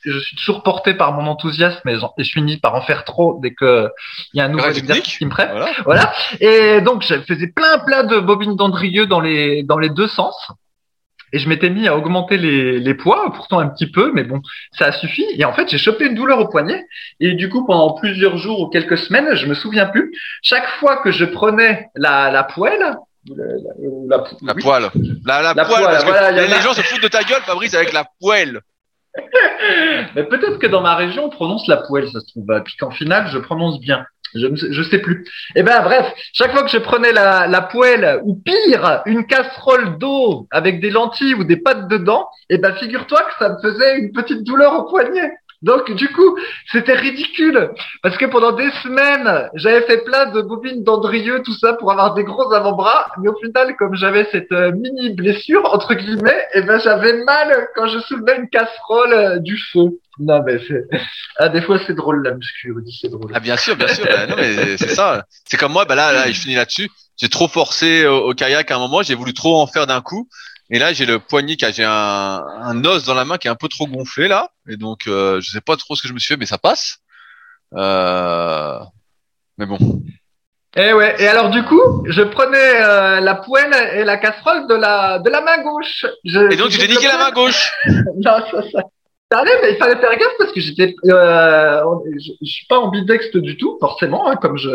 je suis toujours porté par mon enthousiasme et, je finis par en faire trop dès que il y a un nouveau exercice qui me prête. Voilà. Et donc, je faisais plein, plein de bobines d'Andrieux dans les, dans les deux sens. Et je m'étais mis à augmenter les, les poids, pourtant un petit peu, mais bon, ça a suffi. Et en fait, j'ai chopé une douleur au poignet. Et du coup, pendant plusieurs jours ou quelques semaines, je me souviens plus. Chaque fois que je prenais la, la poêle, la, la, la, poêle. La, la, poêle. les gens se foutent de ta gueule, Fabrice, avec la poêle. Mais peut-être que dans ma région, on prononce la poêle, ça se trouve. Et puis qu'en finale, je prononce bien. Je ne sais, plus. Eh ben bref, chaque fois que je prenais la, poêle ou pire, une casserole d'eau avec des lentilles ou des pâtes dedans, eh ben figure-toi que ça me faisait une petite douleur au poignet. Donc du coup, c'était ridicule parce que pendant des semaines, j'avais fait plein de bobines d'Andrieux, tout ça pour avoir des gros avant-bras, mais au final, comme j'avais cette euh, mini blessure entre guillemets, et eh ben j'avais mal quand je soulevais une casserole euh, du feu. Non mais c'est ah, des fois c'est drôle la muscu, c'est drôle. Ah bien sûr, bien sûr, bah, non mais c'est ça. C'est comme moi, bah là, là je finis là-dessus. J'ai trop forcé au, au kayak à un moment, j'ai voulu trop en faire d'un coup. Et là, j'ai le poignet qui a, j'ai un, un, os dans la main qui est un peu trop gonflé là, et donc euh, je sais pas trop ce que je me suis fait, mais ça passe. Euh... Mais bon. Et eh ouais. Et alors du coup, je prenais euh, la poêle et la casserole de la de la main gauche. Je, et donc tu t'es niqué la main gauche. [LAUGHS] non, ça, ça. Ça allait, mais il fallait faire gaffe parce que j'étais, euh, je, je, suis pas ambidextre du tout, forcément, hein, comme je,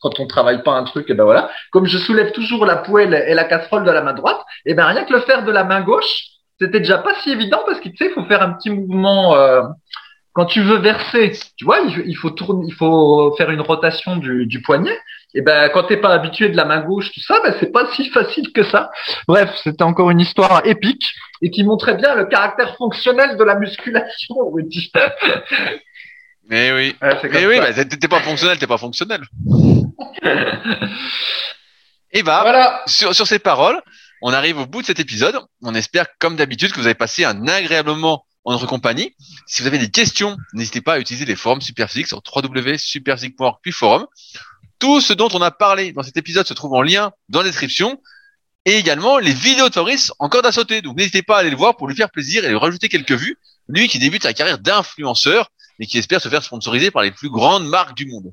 quand on travaille pas un truc, et ben voilà. Comme je soulève toujours la poêle et la casserole de la main droite, et ben rien que le faire de la main gauche, c'était déjà pas si évident parce qu'il faut faire un petit mouvement. Euh, quand tu veux verser, tu vois, il, faut tourner, il faut faire une rotation du, du poignet. Et ben, quand t'es pas habitué de la main gauche, tout ça, ben c'est pas si facile que ça. Bref, c'était encore une histoire épique et qui montrait bien le caractère fonctionnel de la musculation, Mais oui. mais oui, bah, t'es pas fonctionnel, t'es pas fonctionnel. [LAUGHS] Et bah, voilà. sur, sur ces paroles, on arrive au bout de cet épisode. On espère, comme d'habitude, que vous avez passé un agréable moment en notre compagnie. Si vous avez des questions, n'hésitez pas à utiliser les forums Superphysique sur www.superphysique.org puis forum. Tout ce dont on a parlé dans cet épisode se trouve en lien dans la description. Et également les vidéos de Fabrice encore à sauter. Donc n'hésitez pas à aller le voir pour lui faire plaisir et lui rajouter quelques vues. Lui qui débute sa carrière d'influenceur et qui espère se faire sponsoriser par les plus grandes marques du monde.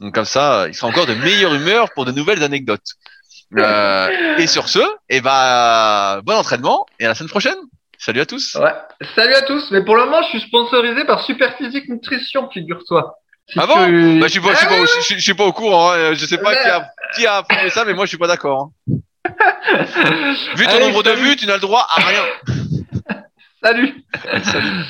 Donc comme ça, il sera encore de meilleure humeur pour de nouvelles anecdotes. Euh, et sur ce, et eh ben, bon entraînement et à la semaine prochaine. Salut à tous. Ouais. Salut à tous. Mais pour le moment, je suis sponsorisé par Super Physique Nutrition, figure-toi. ah bon bah, je, suis pas, je, suis pas, je, suis pas, au courant. Hein. Je sais pas qui a, qui a fait ça, mais moi je suis pas d'accord. Hein. [LAUGHS] Vu ton nombre de vues, tu n'as le droit à rien. salut. salut.